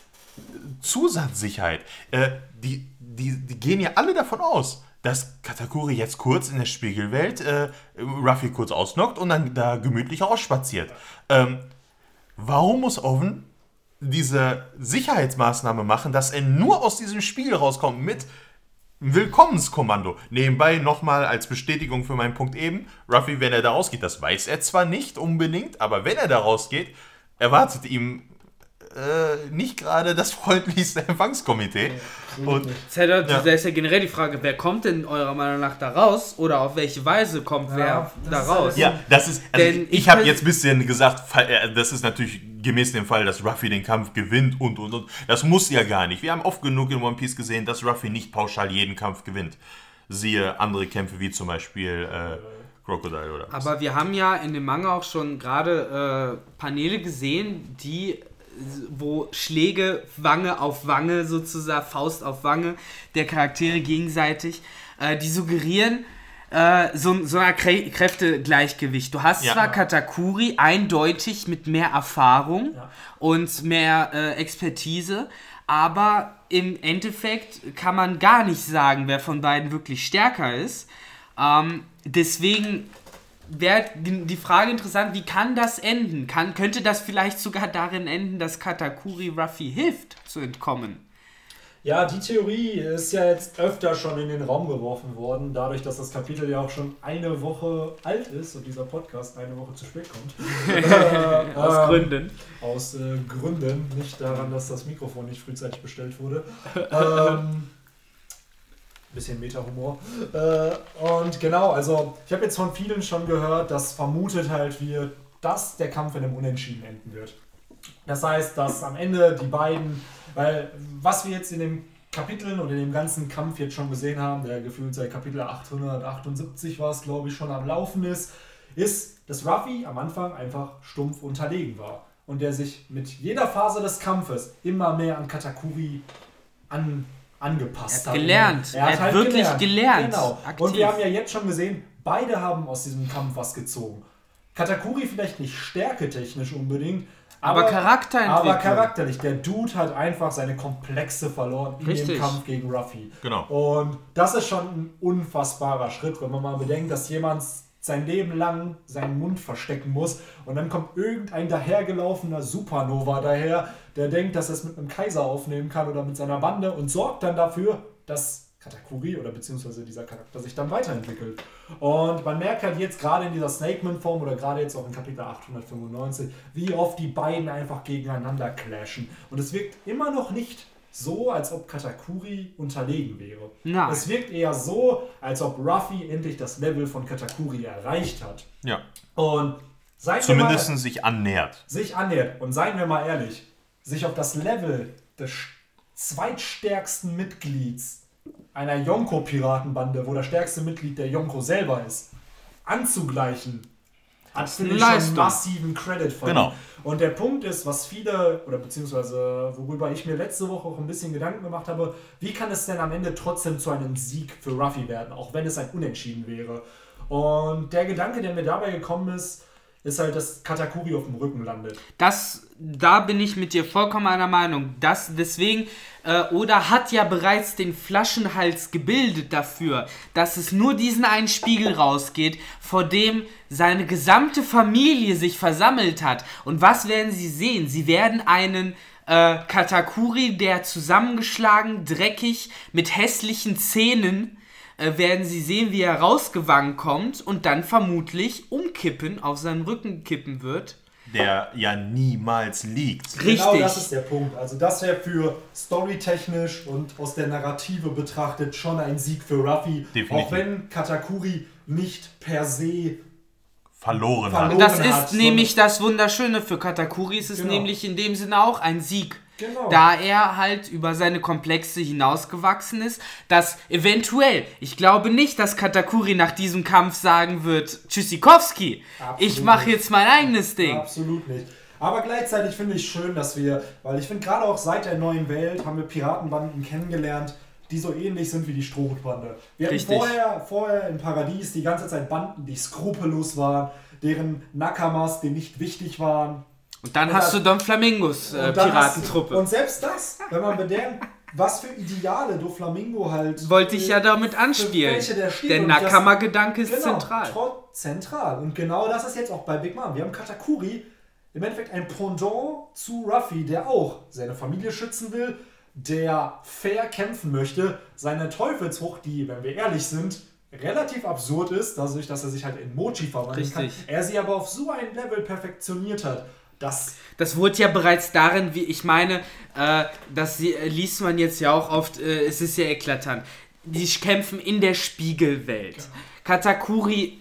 B: Zusatzsicherheit. Äh, die, die, die gehen ja alle davon aus, dass Katakuri jetzt kurz in der Spiegelwelt äh, Ruffy kurz ausnockt und dann da gemütlich ausspaziert. Ähm, warum muss Oven diese Sicherheitsmaßnahme machen, dass er nur aus diesem Spiegel rauskommt mit Willkommenskommando. Nebenbei nochmal als Bestätigung für meinen Punkt eben. Ruffy, wenn er da rausgeht, das weiß er zwar nicht unbedingt, aber wenn er da rausgeht, erwartet ihm äh, nicht gerade das freundlichste Empfangskomitee. Und,
C: Das ist, ja, da ist ja generell die Frage, wer kommt denn eurer Meinung nach da raus oder auf welche Weise kommt
A: Ja,
C: wer da raus?
B: ja, das ist. Also
C: Denn
B: ich
C: ich
B: habe jetzt ein bisschen gesagt, äh, das ist natürlich gemäß dem Fall, dass Ruffy den Kampf gewinnt und und und. Das muss ja gar nicht. Wir haben oft genug in One Piece gesehen, dass Ruffy nicht pauschal jeden Kampf gewinnt. Siehe andere Kämpfe wie zum Beispiel äh, Crocodile oder was.
C: Aber wir haben ja in dem Manga auch schon gerade äh, Paneele gesehen, die wo Schläge Wange auf Wange sozusagen, Faust auf Wange der Charaktere gegenseitig, äh, die suggerieren äh, so, so ein Krä Kräftegleichgewicht. Du hast
B: Ja.
C: zwar Katakuri eindeutig mit mehr Erfahrung
A: Ja.
C: und mehr äh, Expertise, aber im Endeffekt kann man gar nicht sagen, wer von beiden wirklich stärker ist. Ähm, deswegen wäre die Frage interessant, wie kann das enden? Kann, könnte das vielleicht sogar darin enden, dass Katakuri Ruffy hilft zu entkommen?
A: Ja, die Theorie ist ja jetzt öfter schon in den Raum geworfen worden, dadurch, dass das Kapitel ja auch schon eine Woche alt ist und dieser Podcast eine Woche zu spät kommt. Äh,
C: Aus
A: ähm,
C: Gründen.
A: Aus äh, Gründen, nicht daran, dass das Mikrofon nicht frühzeitig bestellt wurde. ähm, bisschen Meta-Humor. Äh, und genau, also ich habe jetzt von vielen schon gehört, dass vermutet halt wird, dass der Kampf in einem Unentschieden enden wird. Das heißt, dass am Ende die beiden, weil was wir jetzt in den Kapiteln und in dem ganzen Kampf jetzt schon gesehen haben, der gefühlt seit Kapitel 878 war es, glaube ich, schon am Laufen ist, ist, dass Ruffy am Anfang einfach stumpf unterlegen war. Und der sich mit jeder Phase des Kampfes immer mehr an Katakuri an, angepasst
C: Er hat gelernt. Er hat wirklich gelernt.
A: Genau.
C: Aktiv.
A: Und wir haben ja jetzt schon gesehen, beide haben aus diesem Kampf was gezogen. Katakuri vielleicht nicht stärketechnisch unbedingt,
C: Aber Charakterentwicklung.
A: Aber charakterlich. Der Dude hat einfach seine Komplexe verloren in
C: Richtig.
A: dem Kampf gegen Ruffy.
B: Genau.
A: Und das ist schon ein unfassbarer Schritt, wenn man mal bedenkt, dass jemand sein Leben lang seinen Mund verstecken muss und dann kommt irgendein dahergelaufener Supernova daher, der denkt, dass er es mit einem Kaiser aufnehmen kann oder mit seiner Bande und sorgt dann dafür, dass Katakuri oder beziehungsweise dieser Charakter sich dann weiterentwickelt. Und man merkt halt jetzt gerade in dieser Snakeman-Form oder gerade jetzt auch in Kapitel 895, wie oft die beiden einfach gegeneinander clashen. Und es wirkt immer noch nicht so, als ob Katakuri unterlegen wäre.
C: Nein.
A: Es wirkt eher so, als ob Ruffy endlich das Level von Katakuri erreicht hat.
B: Ja.
A: Und seien wir
B: Zumindest
A: mal,
B: sich annähert.
A: sich annähert. Und seien wir mal ehrlich, sich auf das Level des zweitstärksten Mitglieds einer Yonko-Piratenbande, wo das stärkste Mitglied der Yonko selber ist, anzugleichen, hat finde schon massiven Credit von
B: Genau.
A: Und der Punkt ist, was viele, oder beziehungsweise worüber ich mir letzte Woche auch ein bisschen Gedanken gemacht habe, wie kann es denn am Ende trotzdem zu einem Sieg für Ruffy werden, auch wenn es ein Unentschieden wäre. Und der Gedanke, der mir dabei gekommen ist, ist halt, dass Katakuri auf dem Rücken landet.
C: Das, da bin ich mit dir vollkommen einer Meinung. Das, deswegen, äh, Oda hat ja bereits den Flaschenhals gebildet dafür, dass es nur diesen einen Spiegel rausgeht, vor dem seine gesamte Familie sich versammelt hat. Und was werden sie sehen? Sie werden einen äh, Katakuri, der zusammengeschlagen, dreckig, mit hässlichen Zähnen äh, werden sie sehen, wie er rausgewankt kommt und dann vermutlich umkippen, auf seinen Rücken kippen wird.
B: Der ja niemals liegt.
C: Richtig.
A: Genau das ist der Punkt. Also das wäre für storytechnisch und aus der Narrative betrachtet schon ein Sieg für Ruffy.
B: Definitiv.
A: Auch wenn Katakuri nicht per se
B: Verloren,
A: Verloren.
B: hat.
C: Das
A: hat,
C: ist
A: so
C: nämlich das Wunderschöne für Katakuri. Es ist
A: Genau.
C: nämlich in dem Sinne auch ein Sieg.
A: Genau.
C: Da er halt über seine Komplexe hinausgewachsen ist, dass eventuell, ich glaube nicht, dass Katakuri nach diesem Kampf sagen wird, Tschüssikowski,
A: Absolut
C: ich mache jetzt mein eigenes Ding.
A: Absolut nicht. Aber gleichzeitig finde ich schön, dass wir, weil ich finde gerade auch seit der neuen Welt haben wir Piratenbanden kennengelernt, die so ähnlich sind wie die Strohhutbande. Wir hatten
C: Richtig.
A: vorher, vorher im Paradies die ganze Zeit Banden, die skrupellos waren, deren Nakamas, die nicht wichtig waren.
C: Und dann
A: Und
C: hast du Don Flamingos äh,
A: du-
C: Piratentruppe.
A: Und selbst das, wenn man bedenkt, was für Ideale Doflamingo halt.
C: Wollte ich ja damit anspielen.
A: welche der.
C: Der Nakama-Gedanke ist
A: Genau,
C: zentral.
A: zentral. Und genau das ist jetzt auch bei Big Mom. Wir haben Katakuri, im Endeffekt ein Pendant zu Ruffy, der auch seine Familie schützen will, der fair kämpfen möchte, seine Teufelsfrucht, die, wenn wir ehrlich sind, relativ absurd ist, dadurch, dass er sich halt in Mochi verwandeln kann.
C: Richtig.
A: Er sie aber auf so ein Level perfektioniert hat, dass
C: Das wurde ja bereits darin, wie ich meine, äh, das sie- äh, liest man jetzt ja auch oft, äh, es ist ja eklatant. Die kämpfen in der Spiegelwelt. Katakuri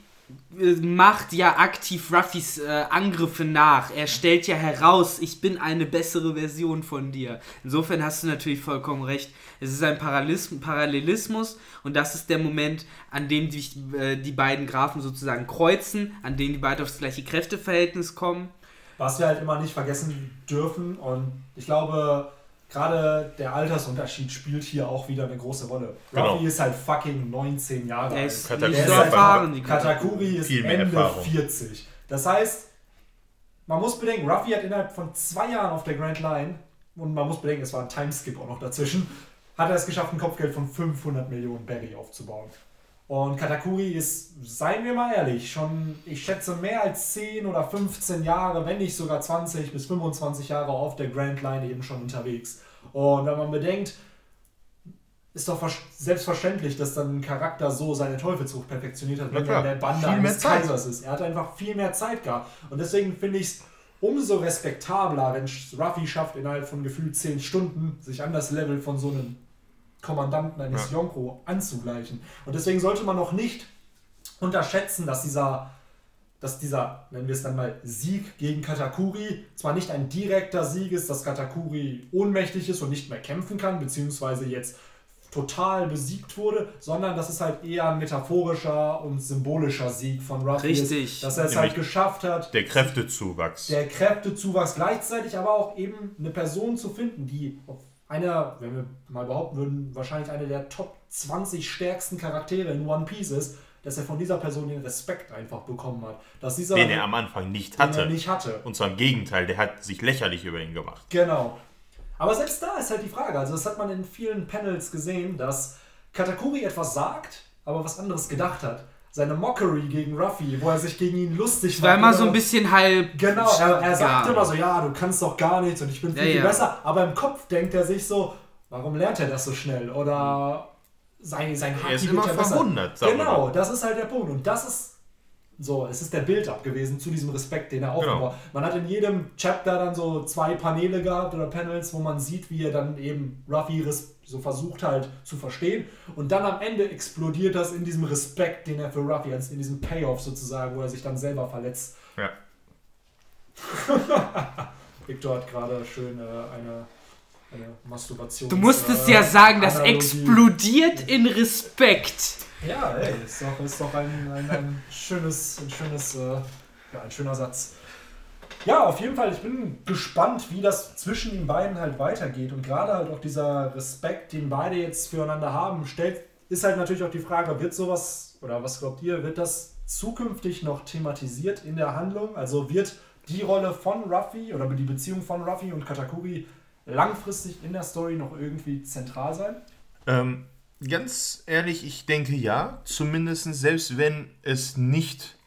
C: äh, macht ja aktiv Ruffys äh, Angriffe nach. Er stellt ja heraus, ich bin eine bessere Version von dir. Insofern hast du natürlich vollkommen recht. Es ist ein Parallelism Parallelismus und das ist der Moment, an dem die, äh, die beiden Graphen sozusagen kreuzen, an dem die beiden aufs gleiche Kräfteverhältnis kommen.
A: Was wir halt immer nicht vergessen dürfen und ich glaube, gerade der Altersunterschied spielt hier auch wieder eine große Rolle.
B: Genau.
A: Ruffy ist halt fucking 19 Jahre
C: Er
A: alt.
C: ist
B: Katakuri
A: ist
C: erfahren.
A: Katakuri ist Ende
B: Erfahrung.
A: 40. Das heißt, man muss bedenken, Ruffy hat innerhalb von zwei Jahren auf der Grand Line, und man muss bedenken, es war ein Timeskip auch noch dazwischen, hat er es geschafft, ein Kopfgeld von 500 Millionen Berry aufzubauen. Und Katakuri ist, seien wir mal ehrlich, schon, ich schätze, mehr als 10 oder 15 Jahre, wenn nicht sogar 20 bis 25 Jahre auf der Grand Line eben schon unterwegs. Und wenn man bedenkt, ist doch ver- selbstverständlich, dass dann ein Charakter so seine Teufelsfrucht perfektioniert hat, wenn er in der Bande eines. Kaisers ist. Er hat einfach viel mehr Zeit gehabt. Und deswegen finde ich es umso respektabler, wenn Ruffy schafft, innerhalb von gefühlt 10 Stunden sich an das Level von so einem Kommandanten eines
B: Ja.
A: Yonko anzugleichen. Und deswegen sollte man noch nicht unterschätzen, dass dieser, dass dieser, nennen wir es dann mal, Sieg gegen Katakuri zwar nicht ein direkter Sieg ist, dass Katakuri ohnmächtig ist und nicht mehr kämpfen kann, beziehungsweise jetzt total besiegt wurde, sondern dass es halt eher ein metaphorischer und symbolischer Sieg von Ruffy
C: Richtig.
A: ist, dass er es
B: Nämlich
A: halt geschafft hat,
B: Der Kräftezuwachs.
A: der Kräftezuwachs gleichzeitig aber auch eben eine Person zu finden, die auf einer, wenn wir mal behaupten würden, wahrscheinlich eine der Top 20 stärksten Charaktere in One Piece ist, dass er von dieser Person den Respekt einfach bekommen hat. Dass dieser,
B: den er am Anfang nicht hatte.
A: nicht hatte.
B: Und zwar im Gegenteil, der hat sich lächerlich über ihn gemacht.
A: Genau. Aber selbst da ist halt die Frage, also das hat man in vielen Panels gesehen, dass Katakuri etwas sagt, aber was anderes gedacht hat. Seine Mockery gegen Ruffy, wo er sich gegen ihn lustig
C: war immer so ein bisschen halb.
A: Genau, er, er sagt immer so, ja, du kannst doch gar nichts und ich bin viel,
C: Ja,
A: viel
C: ja.
A: besser. Aber im Kopf denkt er sich so, warum lernt er das so schnell? Oder sein, sein
B: Er ist
A: Haki
B: immer
A: wird ja besser.
B: verwundert.
A: Genau, das ist halt der Punkt. Und das ist so, es ist der Build-up gewesen zu diesem Respekt, den er
B: Genau.
A: aufgebaut hat. Man hat in jedem Chapter dann so zwei Paneele gehabt oder Panels, wo man sieht, wie er dann eben Ruffy so versucht halt zu verstehen. Und dann am Ende explodiert das in diesem Respekt, den er für Ruffy hat, in diesem Payoff sozusagen, wo er sich dann selber verletzt.
B: Ja.
A: Victor hat gerade schön äh, eine, eine Masturbation.
C: Du musstest
A: äh,
C: ja sagen, das
A: Analogie.
C: explodiert in Respekt.
A: Ja, ey, ist doch, ist doch ein, ein, ein schönes, ein schönes, äh, ja, ein schöner Satz. Ja, auf jeden Fall, ich bin gespannt, wie das zwischen den beiden halt weitergeht. Und gerade halt auch dieser Respekt, den beide jetzt füreinander haben, stellt, ist halt natürlich auch die Frage, wird sowas, oder was glaubt ihr, wird das zukünftig noch thematisiert in der Handlung? Also wird die Rolle von Ruffy oder die Beziehung von Ruffy und Katakuri langfristig in der Story noch irgendwie zentral sein?
B: Ähm, ganz ehrlich, ich denke ja. Zumindest selbst wenn es nicht,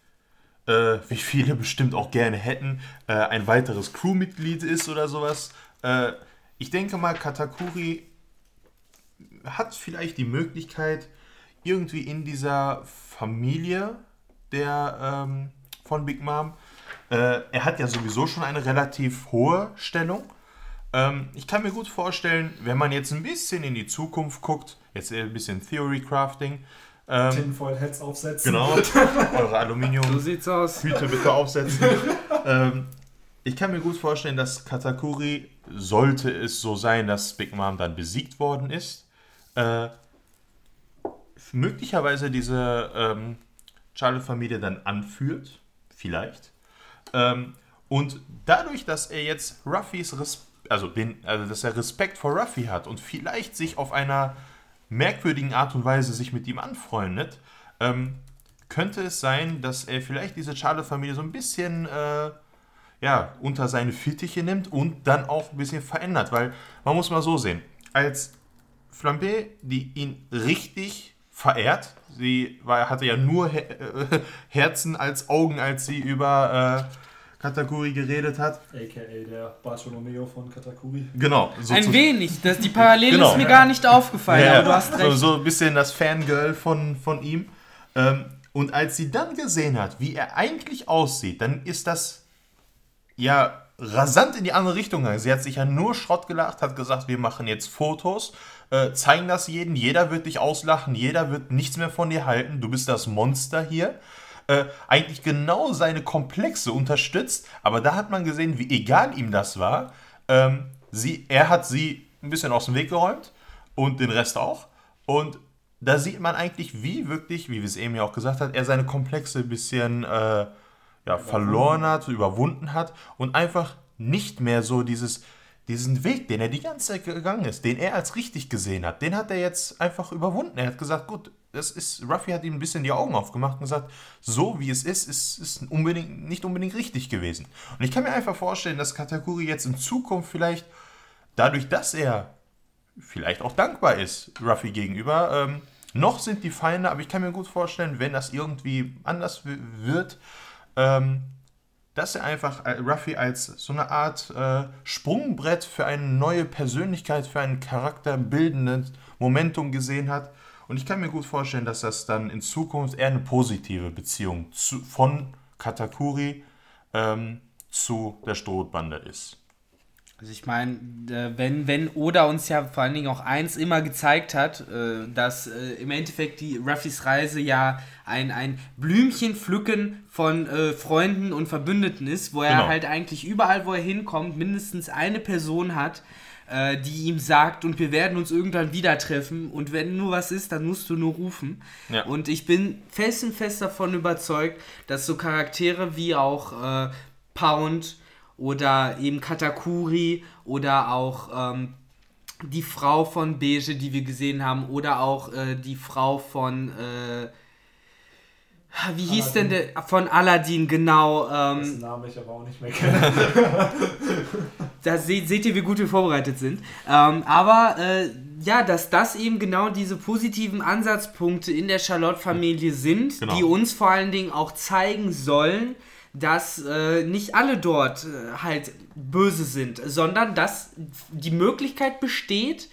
B: äh, wie viele bestimmt auch gerne hätten, äh, ein weiteres Crewmitglied ist oder sowas. Äh, ich denke mal, Katakuri hat vielleicht die Möglichkeit, irgendwie in dieser Familie der ähm, von Big Mom, äh, er hat ja sowieso schon eine relativ hohe Stellung. Ähm, ich kann mir gut vorstellen, wenn man jetzt ein bisschen in die Zukunft guckt, jetzt eher ein bisschen Theory Crafting, ähm,
A: Tinfoil-Heads aufsetzen.
B: genau, eure
C: So
B: Aluminium
C: sieht's aus.
B: Hüte bitte aufsetzen. ähm, ich kann mir gut vorstellen, dass Katakuri, sollte es so sein, dass Big Mom dann besiegt worden ist, äh, möglicherweise diese ähm, Charlotte-Familie dann anführt, vielleicht. Ähm, und dadurch, dass er jetzt Ruffys Res also, den, also dass er Respekt vor Ruffy hat und vielleicht sich auf einer merkwürdigen Art und Weise sich mit ihm anfreundet, ähm, könnte es sein, dass er vielleicht diese Charlotte-Familie so ein bisschen, äh, ja, unter seine Fittiche nimmt und dann auch ein bisschen verändert. Weil man muss mal so sehen, als Flambé, die ihn richtig verehrt, sie war, hatte ja nur Her Herzen als Augen, als sie über äh, Katakuri geredet hat.
A: A.k.a. der Bartolomeo von Katakuri.
B: Genau. so
C: Ein wenig. Das, die Parallele
B: Genau.
C: ist mir gar nicht aufgefallen,
B: Ja,
C: aber du hast
B: so,
C: recht.
B: so ein bisschen das Fangirl von, von ihm. Ähm, und als sie dann gesehen hat, wie er eigentlich aussieht, dann ist das ja rasant in die andere Richtung gegangen. Sie hat sich ja nur Schrott gelacht, hat gesagt, wir machen jetzt Fotos, äh, zeigen das jedem, jeder wird dich auslachen, jeder wird nichts mehr von dir halten, du bist das Monster hier. Äh, eigentlich genau seine Komplexe unterstützt, aber da hat man gesehen, wie egal ihm das war. Ähm, sie, er hat sie ein bisschen aus dem Weg geräumt und den Rest auch. Und da sieht man eigentlich, wie wirklich, wie wir es eben ja auch gesagt hat, er seine Komplexe ein bisschen äh, ja, verloren hat, überwunden hat und einfach nicht mehr so dieses, diesen Weg, den er die ganze Zeit gegangen ist, den er als richtig gesehen hat, den hat er jetzt einfach überwunden. Er hat gesagt, gut, das ist, Ruffy hat ihm ein bisschen die Augen aufgemacht und gesagt, so wie es ist, ist es unbedingt, nicht unbedingt richtig gewesen. Und ich kann mir einfach vorstellen, dass Katakuri jetzt in Zukunft vielleicht, dadurch, dass er vielleicht auch dankbar ist Ruffy gegenüber. Ähm, noch sind die Feinde, aber ich kann mir gut vorstellen, wenn das irgendwie anders wird, ähm, dass er einfach äh, Ruffy als so eine Art äh, Sprungbrett für eine neue Persönlichkeit, für ein charakterbildendes Momentum gesehen hat. Und ich kann mir gut vorstellen, dass das dann in Zukunft eher eine positive Beziehung zu, von Katakuri ähm, zu der Strohbande ist.
C: Also ich meine, äh, wenn, wenn Oda uns ja vor allen Dingen auch eins immer gezeigt hat, äh, dass äh, im Endeffekt die Ruffys Reise ja ein, ein Blümchen pflücken von Freunden und Verbündeten ist, wo er
B: Genau.
C: halt eigentlich überall, wo er hinkommt, mindestens eine Person hat, äh, die ihm sagt, und wir werden uns irgendwann wieder treffen und wenn nur was ist, dann musst du nur rufen.
B: Ja.
C: Und ich bin felsenfest davon überzeugt, dass so Charaktere wie auch äh, Pound oder eben Katakuri oder auch ähm, die Frau von Beige, die wir gesehen haben, oder auch äh, die Frau von äh, wie hieß denn der von Aladdin genau?
A: Dessen
C: Ähm,
A: Namen ich aber auch nicht mehr kenne.
C: da se seht ihr, wie gut wir vorbereitet sind. Ähm, aber äh, ja, dass das eben genau diese positiven Ansatzpunkte in der Charlotte-Familie sind,
B: Genau.
C: die uns vor allen Dingen auch zeigen sollen, dass äh, nicht alle dort äh, halt böse sind, sondern dass die Möglichkeit besteht,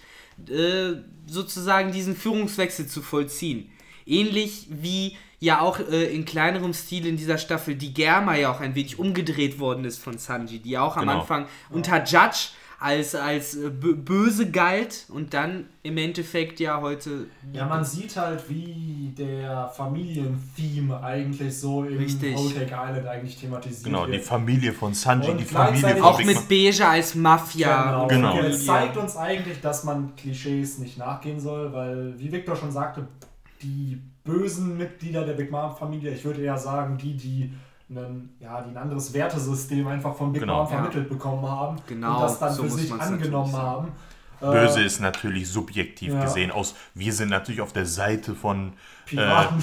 C: äh, sozusagen diesen Führungswechsel zu vollziehen. Ähnlich wie ja auch äh, in kleinerem Stil in dieser Staffel die Germa ja auch ein wenig umgedreht worden ist von Sanji, die auch am
B: Genau.
C: Anfang unter Judge als, als äh, bö- böse galt und dann im Endeffekt ja heute
A: Ja, man sieht halt, wie der Familientheme eigentlich so im
C: Richtig.
A: Island eigentlich thematisiert
B: Genau, die
A: wird.
B: Familie von Sanji,
A: Und
B: die Familie von
C: auch
B: Big
C: mit. Beige als Mafia.
A: Genau.
B: Genau.
A: Und Es zeigt uns eigentlich, dass man Klischees nicht nachgehen soll, weil, wie Victor schon sagte, die bösen Mitglieder der Big Mom Familie, ich würde eher sagen, die, die einen, ja, die ein anderes Wertesystem einfach von Big
B: Genau.
A: Mom vermittelt bekommen haben
C: Genau,
A: und das dann
C: so
A: für sich angenommen haben.
B: Böse
A: Äh,
B: ist natürlich subjektiv
A: ja.
B: gesehen aus. Wir sind natürlich auf der Seite von.
A: Piraten.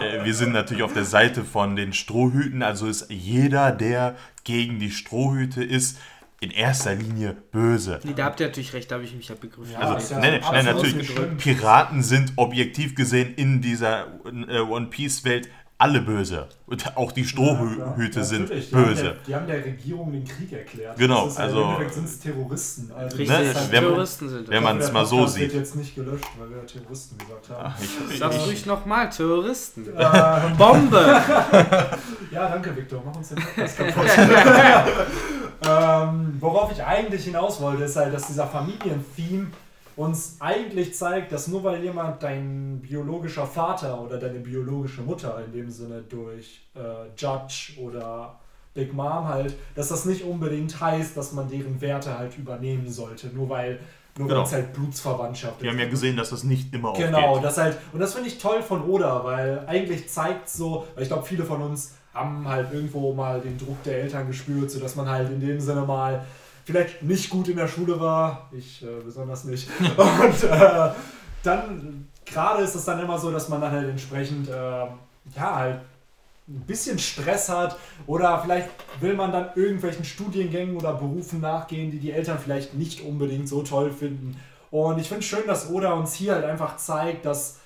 B: Äh, äh, wir sind natürlich auf der Seite von den Strohhüten. Also ist jeder, der gegen die Strohhüte ist, in erster Linie böse.
C: Nee, da habt ihr natürlich recht, da habe ich mich ja begriffen.
A: Ja,
B: Also,
A: ja
B: nee,
A: absolut
B: nee, natürlich. Piraten sind objektiv gesehen in dieser äh, One Piece Welt alle böse. Und auch die Strohhüte
A: Ja,
B: sind.
A: Die haben
B: böse.
A: Der, die haben der Regierung den Krieg erklärt.
B: Genau,
A: Das ist,
B: also-
A: Im Endeffekt sind es Terroristen. Also
C: Richtig,
A: das
B: Ne,
A: halt-
B: wenn man-
C: Terroristen sind
B: wenn man es mal so
A: Podcast wird
B: sieht.
A: jetzt nicht gelöscht, weil wir Terroristen gesagt haben.
B: Ach, ich, ich,
C: ruhig nochmal, Terroristen.
A: Ähm,
C: Bombe!
A: ja, danke, Victor. Mach uns den Podcast kaputt. Ähm, worauf ich eigentlich hinaus wollte, ist halt, dass dieser Familientheme uns eigentlich zeigt, dass nur weil jemand dein biologischer Vater oder deine biologische Mutter in dem Sinne durch äh, Judge oder Big Mom halt, dass das nicht unbedingt heißt, dass man deren Werte halt übernehmen sollte, nur weil nur
B: Genau.
A: weil es halt Blutsverwandtschaft
B: wir haben ja gesehen, dass das nicht immer
A: Genau,
B: aufgeht.
A: das halt, und das finde ich toll von Oda, weil eigentlich zeigt so, weil ich glaube, viele von uns haben halt irgendwo mal den Druck der Eltern gespürt, sodass man halt in dem Sinne mal vielleicht nicht gut in der Schule war, ich äh, besonders nicht. Und äh, dann, gerade ist es dann immer so, dass man dann halt entsprechend, äh, ja, halt ein bisschen Stress hat oder vielleicht will man dann irgendwelchen Studiengängen oder Berufen nachgehen, die die Eltern vielleicht nicht unbedingt so toll finden. Und ich finde es schön, dass Oda uns hier halt einfach zeigt, dass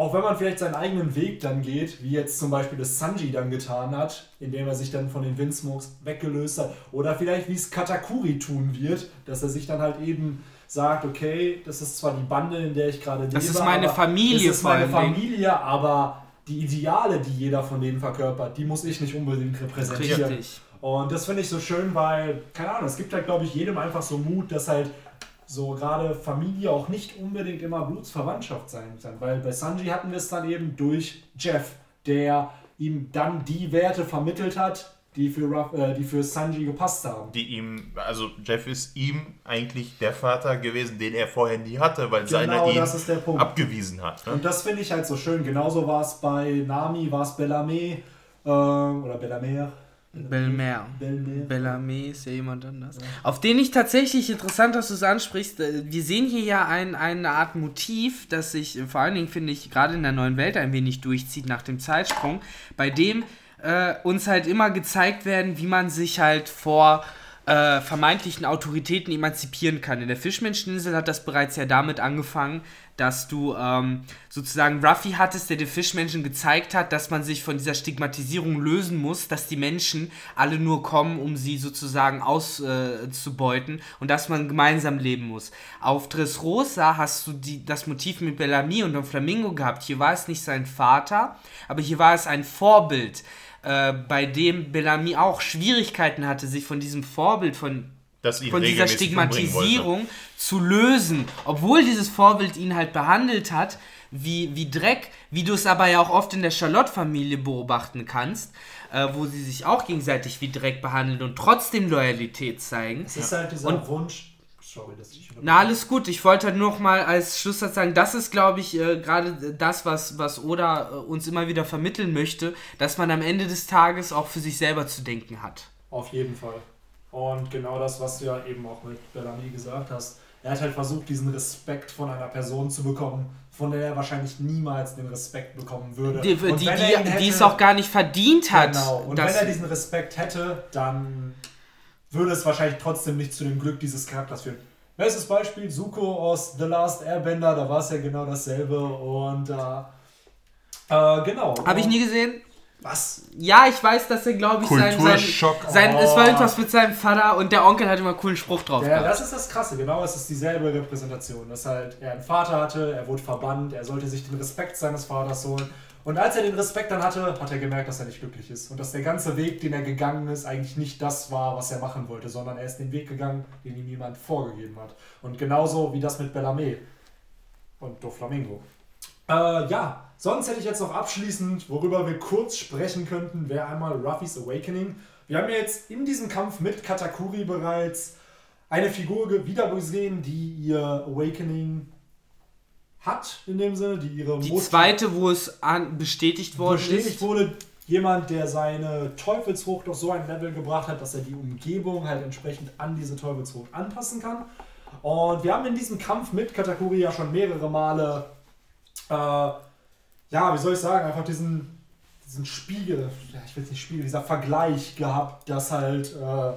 A: auch wenn man vielleicht seinen eigenen Weg dann geht, wie jetzt zum Beispiel das Sanji dann getan hat, indem er sich dann von den Windsmokes weggelöst hat, oder vielleicht wie es Katakuri tun wird, dass er sich dann halt eben sagt, okay, das ist zwar die Bande, in der ich gerade lebe,
C: Das ist meine Familie
A: das ist meine
C: Dingen.
A: Familie, aber die Ideale, die jeder von denen verkörpert, die muss ich nicht unbedingt repräsentieren.
C: Richtig.
A: Und das finde ich so schön, weil, keine Ahnung, es gibt halt, glaube ich, jedem einfach so Mut, dass halt so gerade Familie auch nicht unbedingt immer Blutsverwandtschaft sein kann. Weil bei Sanji hatten wir es dann eben durch Jeff, der ihm dann die Werte vermittelt hat, die für, Ruff, äh, die für Sanji gepasst haben.
B: Die ihm, also Jeff ist ihm eigentlich der Vater gewesen, den er vorher nie hatte, weil seiner ihn
A: Genau, der Punkt.
B: abgewiesen hat. Ne?
A: Und das finde ich halt so schön. Genauso war es bei Nami, war es Bellarmé äh, oder Bellamer.
C: Belmer. Bellamy ist ja jemand anders. Auf den ich tatsächlich interessant, dass du es ansprichst. äh, Wir sehen hier ja ein, eine Art Motiv, das sich äh, vor allen Dingen, finde ich, gerade in der neuen Welt ein wenig durchzieht nach dem Zeitsprung, bei dem äh, uns halt immer gezeigt werden, wie man sich halt vor äh, vermeintlichen Autoritäten emanzipieren kann. In der Fischmenscheninsel hat das bereits ja damit angefangen, dass du ähm, sozusagen Ruffy hattest, der den Fischmenschen gezeigt hat, dass man sich von dieser Stigmatisierung lösen muss, dass die Menschen alle nur kommen, um sie sozusagen auszubeuten und dass man gemeinsam leben muss. Auf Dressrosa hast du die, das Motiv mit Bellamy und dem Flamingo gehabt. Hier war es nicht sein Vater, aber hier war es ein Vorbild, äh, bei dem Bellamy auch Schwierigkeiten hatte, sich von diesem Vorbild, von von dieser. Stigmatisierung zu lösen, obwohl dieses Vorbild ihn halt behandelt hat wie, wie Dreck, wie du es aber ja auch oft in der Charlotte-Familie beobachten kannst, äh, wo sie sich auch gegenseitig wie Dreck behandeln und trotzdem Loyalität zeigen.
A: Es ist halt dieser
C: Und-
A: Wunsch. Sorry, dass ich
C: Na, alles gut. Ich wollte halt noch mal als Schlusssatz sagen, das ist, glaube ich, äh, gerade das, was, was Oda äh, uns immer wieder vermitteln möchte, dass man am Ende des Tages auch für sich selber zu denken hat.
A: Auf jeden Fall. Und genau das, was du ja eben auch mit Bellamy gesagt hast. Er hat halt versucht, diesen Respekt von einer Person zu bekommen, von der er wahrscheinlich niemals den Respekt bekommen würde.
C: Die,
A: Und
C: die,
A: wenn er ihn
C: die,
A: hätte-
C: es auch gar nicht verdient hat.
A: Genau. Und wenn er diesen Respekt hätte, dann würde es wahrscheinlich trotzdem nicht zu dem Glück dieses Charakters führen. Bestes Beispiel, Zuko aus The Last Airbender, da war es ja genau dasselbe. Und äh, äh, genau.
C: Habe ich nie gesehen.
A: Was?
C: Ja, ich weiß, dass er, glaube ich, sein, sein,
B: Kulturschock.
C: sein es
A: Oh.
C: war irgendwas mit seinem Vater und der Onkel hat immer einen coolen Spruch drauf
A: Ja,
C: gehabt.
A: das ist das Krasse, genau, es ist dieselbe Repräsentation. Dass halt er einen Vater hatte, er wurde verbannt, er sollte sich den Respekt seines Vaters holen. Und als er den Respekt dann hatte, hat er gemerkt, dass er nicht glücklich ist. Und dass der ganze Weg, den er gegangen ist, eigentlich nicht das war, was er machen wollte, sondern er ist den Weg gegangen, den ihm jemand vorgegeben hat. Und genauso wie das mit Bellarmé und Doflamingo. Äh, ja, sonst hätte ich jetzt noch abschließend, worüber wir kurz sprechen könnten, wäre einmal Ruffys Awakening. Wir haben ja jetzt in diesem Kampf mit Katakuri bereits eine Figur wieder gesehen, die ihr Awakening hat, in dem Sinne, die ihre
C: Die
A: Mut-
C: zweite, wo es an, bestätigt worden
A: bestätigt
C: ist.
A: wurde, jemand, der seine Teufelsfrucht auf so ein Level gebracht hat, dass er die Umgebung halt entsprechend an diese Teufelsfrucht anpassen kann. Und wir haben in diesem Kampf mit Katakuri ja schon mehrere Male, äh, ja, wie soll ich sagen, einfach diesen, diesen Spiegel, ja, ich will es nicht Spiegel, dieser Vergleich gehabt, dass halt äh,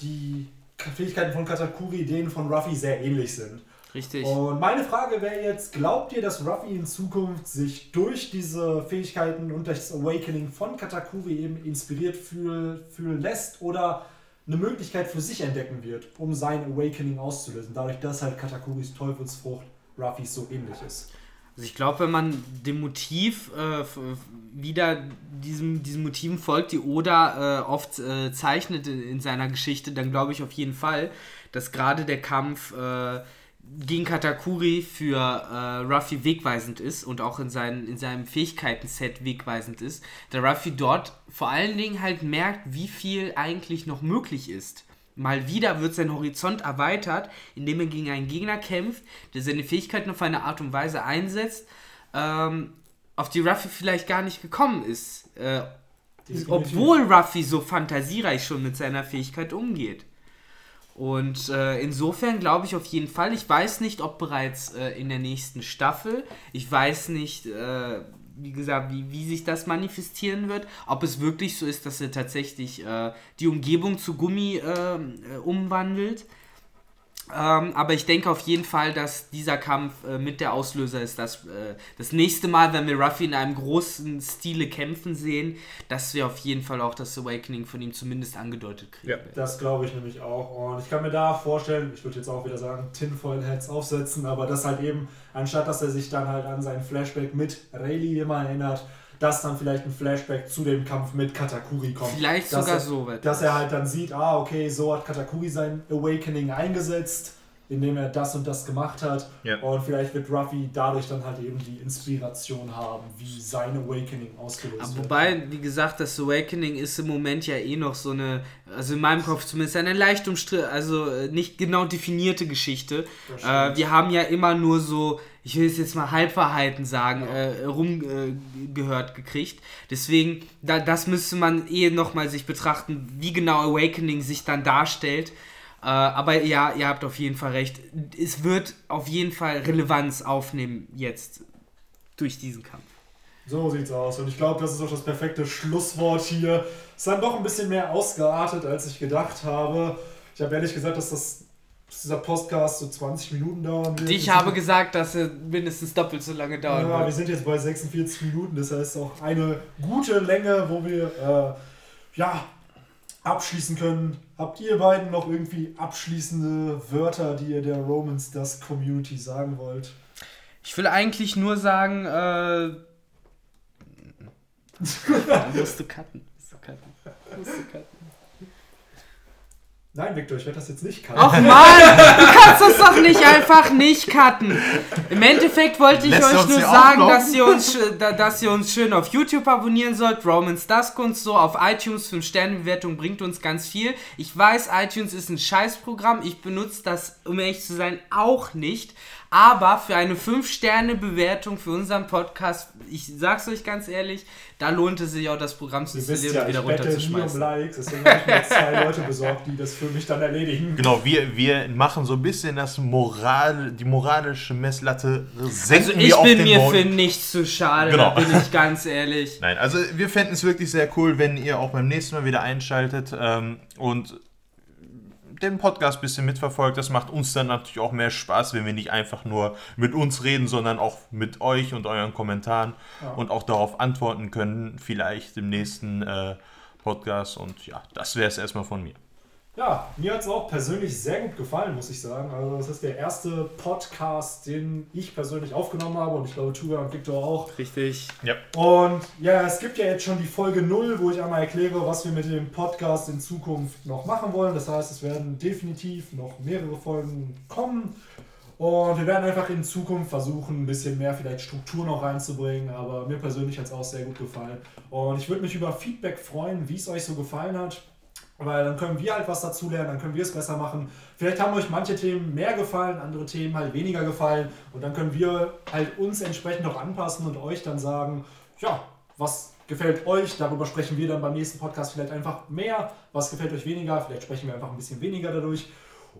A: die Fähigkeiten von Katakuri denen von Ruffy sehr ähnlich sind.
C: Richtig.
A: Und meine Frage wäre jetzt, glaubt ihr, dass Ruffy in Zukunft sich durch diese Fähigkeiten und durch das Awakening von Katakuri eben inspiriert fühl, fühlen lässt oder eine Möglichkeit für sich entdecken wird, um sein Awakening auszulösen, dadurch, dass halt Katakuris Teufelsfrucht Ruffys so ähnlich ist?
C: Also ich glaube, wenn man dem Motiv äh, wieder diesem, diesen Motiven folgt, die Oda äh, oft äh, zeichnet in, in seiner Geschichte, dann glaube ich auf jeden Fall, dass gerade der Kampf äh, gegen Katakuri für äh, Ruffy wegweisend ist und auch in, seinen, in seinem Fähigkeiten-Set wegweisend ist. Der Ruffy dort vor allen Dingen halt merkt, wie viel eigentlich noch möglich ist. Mal wieder wird sein Horizont erweitert, indem er gegen einen Gegner kämpft, der seine Fähigkeiten auf eine Art und Weise einsetzt, ähm, auf die Ruffy vielleicht gar nicht gekommen ist. Äh, obwohl Ruffy so fantasiereich schon mit seiner Fähigkeit umgeht. Und äh, insofern glaube ich auf jeden Fall, ich weiß nicht, ob bereits äh, in der nächsten Staffel, ich weiß nicht, äh, wie gesagt, wie, wie sich das manifestieren wird. Ob es wirklich so ist, dass er tatsächlich äh, die Umgebung zu Gummi äh, äh umwandelt. Ähm, aber ich denke auf jeden Fall, dass dieser Kampf äh, mit der Auslöser ist, dass äh, das nächste Mal, wenn wir Ruffy in einem großen Stile kämpfen sehen, dass wir auf jeden Fall auch das Awakening von ihm zumindest angedeutet kriegen.
A: Ja, das glaube ich nämlich auch. Und ich kann mir da vorstellen, ich würde jetzt auch wieder sagen, Tinfoil Heads aufsetzen, aber das halt eben, anstatt dass er sich dann halt an seinen Flashback mit Rayleigh immer erinnert, dass dann vielleicht ein Flashback zu dem Kampf mit Katakuri kommt.
C: Vielleicht sogar er, so
A: weit. Dass er halt dann sieht, ah, okay, so hat Katakuri sein Awakening eingesetzt indem er das und das gemacht hat. Ja. Und vielleicht wird Ruffy dadurch dann halt eben die Inspiration haben, wie sein Awakening ausgelöst
C: Aber wird. Wobei, wie gesagt, das Awakening ist im Moment ja eh noch so eine, also in meinem Kopf zumindest eine leicht umstritten, also äh, nicht genau definierte Geschichte. Äh, wir haben ja immer nur so ich will es jetzt mal Halbwahrheiten sagen, ja. äh, rumgehört äh, gekriegt. Deswegen, da, das müsste man eh nochmal sich betrachten, wie genau Awakening sich dann darstellt. Äh, aber ja, ihr habt auf jeden Fall recht. Es wird auf jeden Fall Relevanz aufnehmen jetzt durch diesen Kampf.
A: So sieht's aus. Und ich glaube, das ist auch das perfekte Schlusswort hier. Es ist dann doch ein bisschen mehr ausgeartet, als ich gedacht habe. Ich habe ehrlich gesagt, dass das dass dieser Podcast so 20 Minuten dauern
C: wird. Ich habe gesagt, dass er mindestens doppelt so lange dauern
A: ja, wird. wir sind jetzt bei 46 Minuten, das heißt auch eine gute Länge, wo wir äh, ja, abschließen können. Habt ihr beiden noch irgendwie abschließende Wörter, die ihr der Romans das Community sagen wollt?
C: Ich will eigentlich nur sagen, äh. musst du cutten. Musst du cutten. Musst du cutten.
A: Nein, Victor, ich werde das jetzt nicht cutten.
C: Ach Mann, du kannst das doch nicht einfach nicht cutten. Im Endeffekt wollte ich Lässt euch nur sagen, dass ihr, uns, dass ihr uns schön auf YouTube abonnieren sollt. Romans Das Kunst so auf iTunes 5 Sterne Bewertung bringt uns ganz viel. Ich weiß, iTunes ist ein Scheißprogramm. Ich benutze das, um ehrlich zu sein, auch nicht. Aber für eine 5-Sterne-Bewertung für unseren Podcast, ich sag's euch ganz ehrlich, da lohnt es sich auch das Programm zu
A: installieren ja, und wieder runterzuschmeißen. Nie um Likes, deswegen habe ich mir jetzt zwei Leute besorgt, die das für mich dann erledigen.
B: Genau, wir, wir machen so ein bisschen das Moral, die moralische Messlatte senken
C: also ich bin mir Boden. für nichts zu schade, genau. da bin ich ganz ehrlich.
B: Nein, also wir fänden es wirklich sehr cool, wenn ihr auch beim nächsten Mal wieder einschaltet ähm, und den Podcast ein bisschen mitverfolgt. Das macht uns dann natürlich auch mehr Spaß, wenn wir nicht einfach nur mit uns reden, sondern auch mit euch und euren Kommentaren ja. und auch darauf antworten können, vielleicht im nächsten äh, Podcast. Und ja, das wäre es erstmal von mir.
A: Ja, mir hat es auch persönlich sehr gut gefallen, muss ich sagen. Also das ist der erste Podcast, den ich persönlich aufgenommen habe und ich glaube Tuga und Victor auch.
C: Richtig.
A: Ja. Und ja, es gibt ja jetzt schon die Folge 0, wo ich einmal erkläre, was wir mit dem Podcast in Zukunft noch machen wollen. Das heißt, es werden definitiv noch mehrere Folgen kommen. Und wir werden einfach in Zukunft versuchen, ein bisschen mehr vielleicht Struktur noch reinzubringen. Aber mir persönlich hat es auch sehr gut gefallen. Und ich würde mich über Feedback freuen, wie es euch so gefallen hat. Weil dann können wir halt was dazulernen, dann können wir es besser machen. Vielleicht haben euch manche Themen mehr gefallen, andere Themen halt weniger gefallen. Und dann können wir halt uns entsprechend auch anpassen und euch dann sagen, ja, was gefällt euch? Darüber sprechen wir dann beim nächsten Podcast vielleicht einfach mehr. Was gefällt euch weniger? Vielleicht sprechen wir einfach ein bisschen weniger dadurch.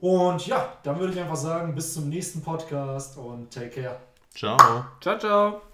A: Und ja, dann würde ich einfach sagen, bis zum nächsten Podcast und take care.
B: Ciao.
C: Ciao, ciao.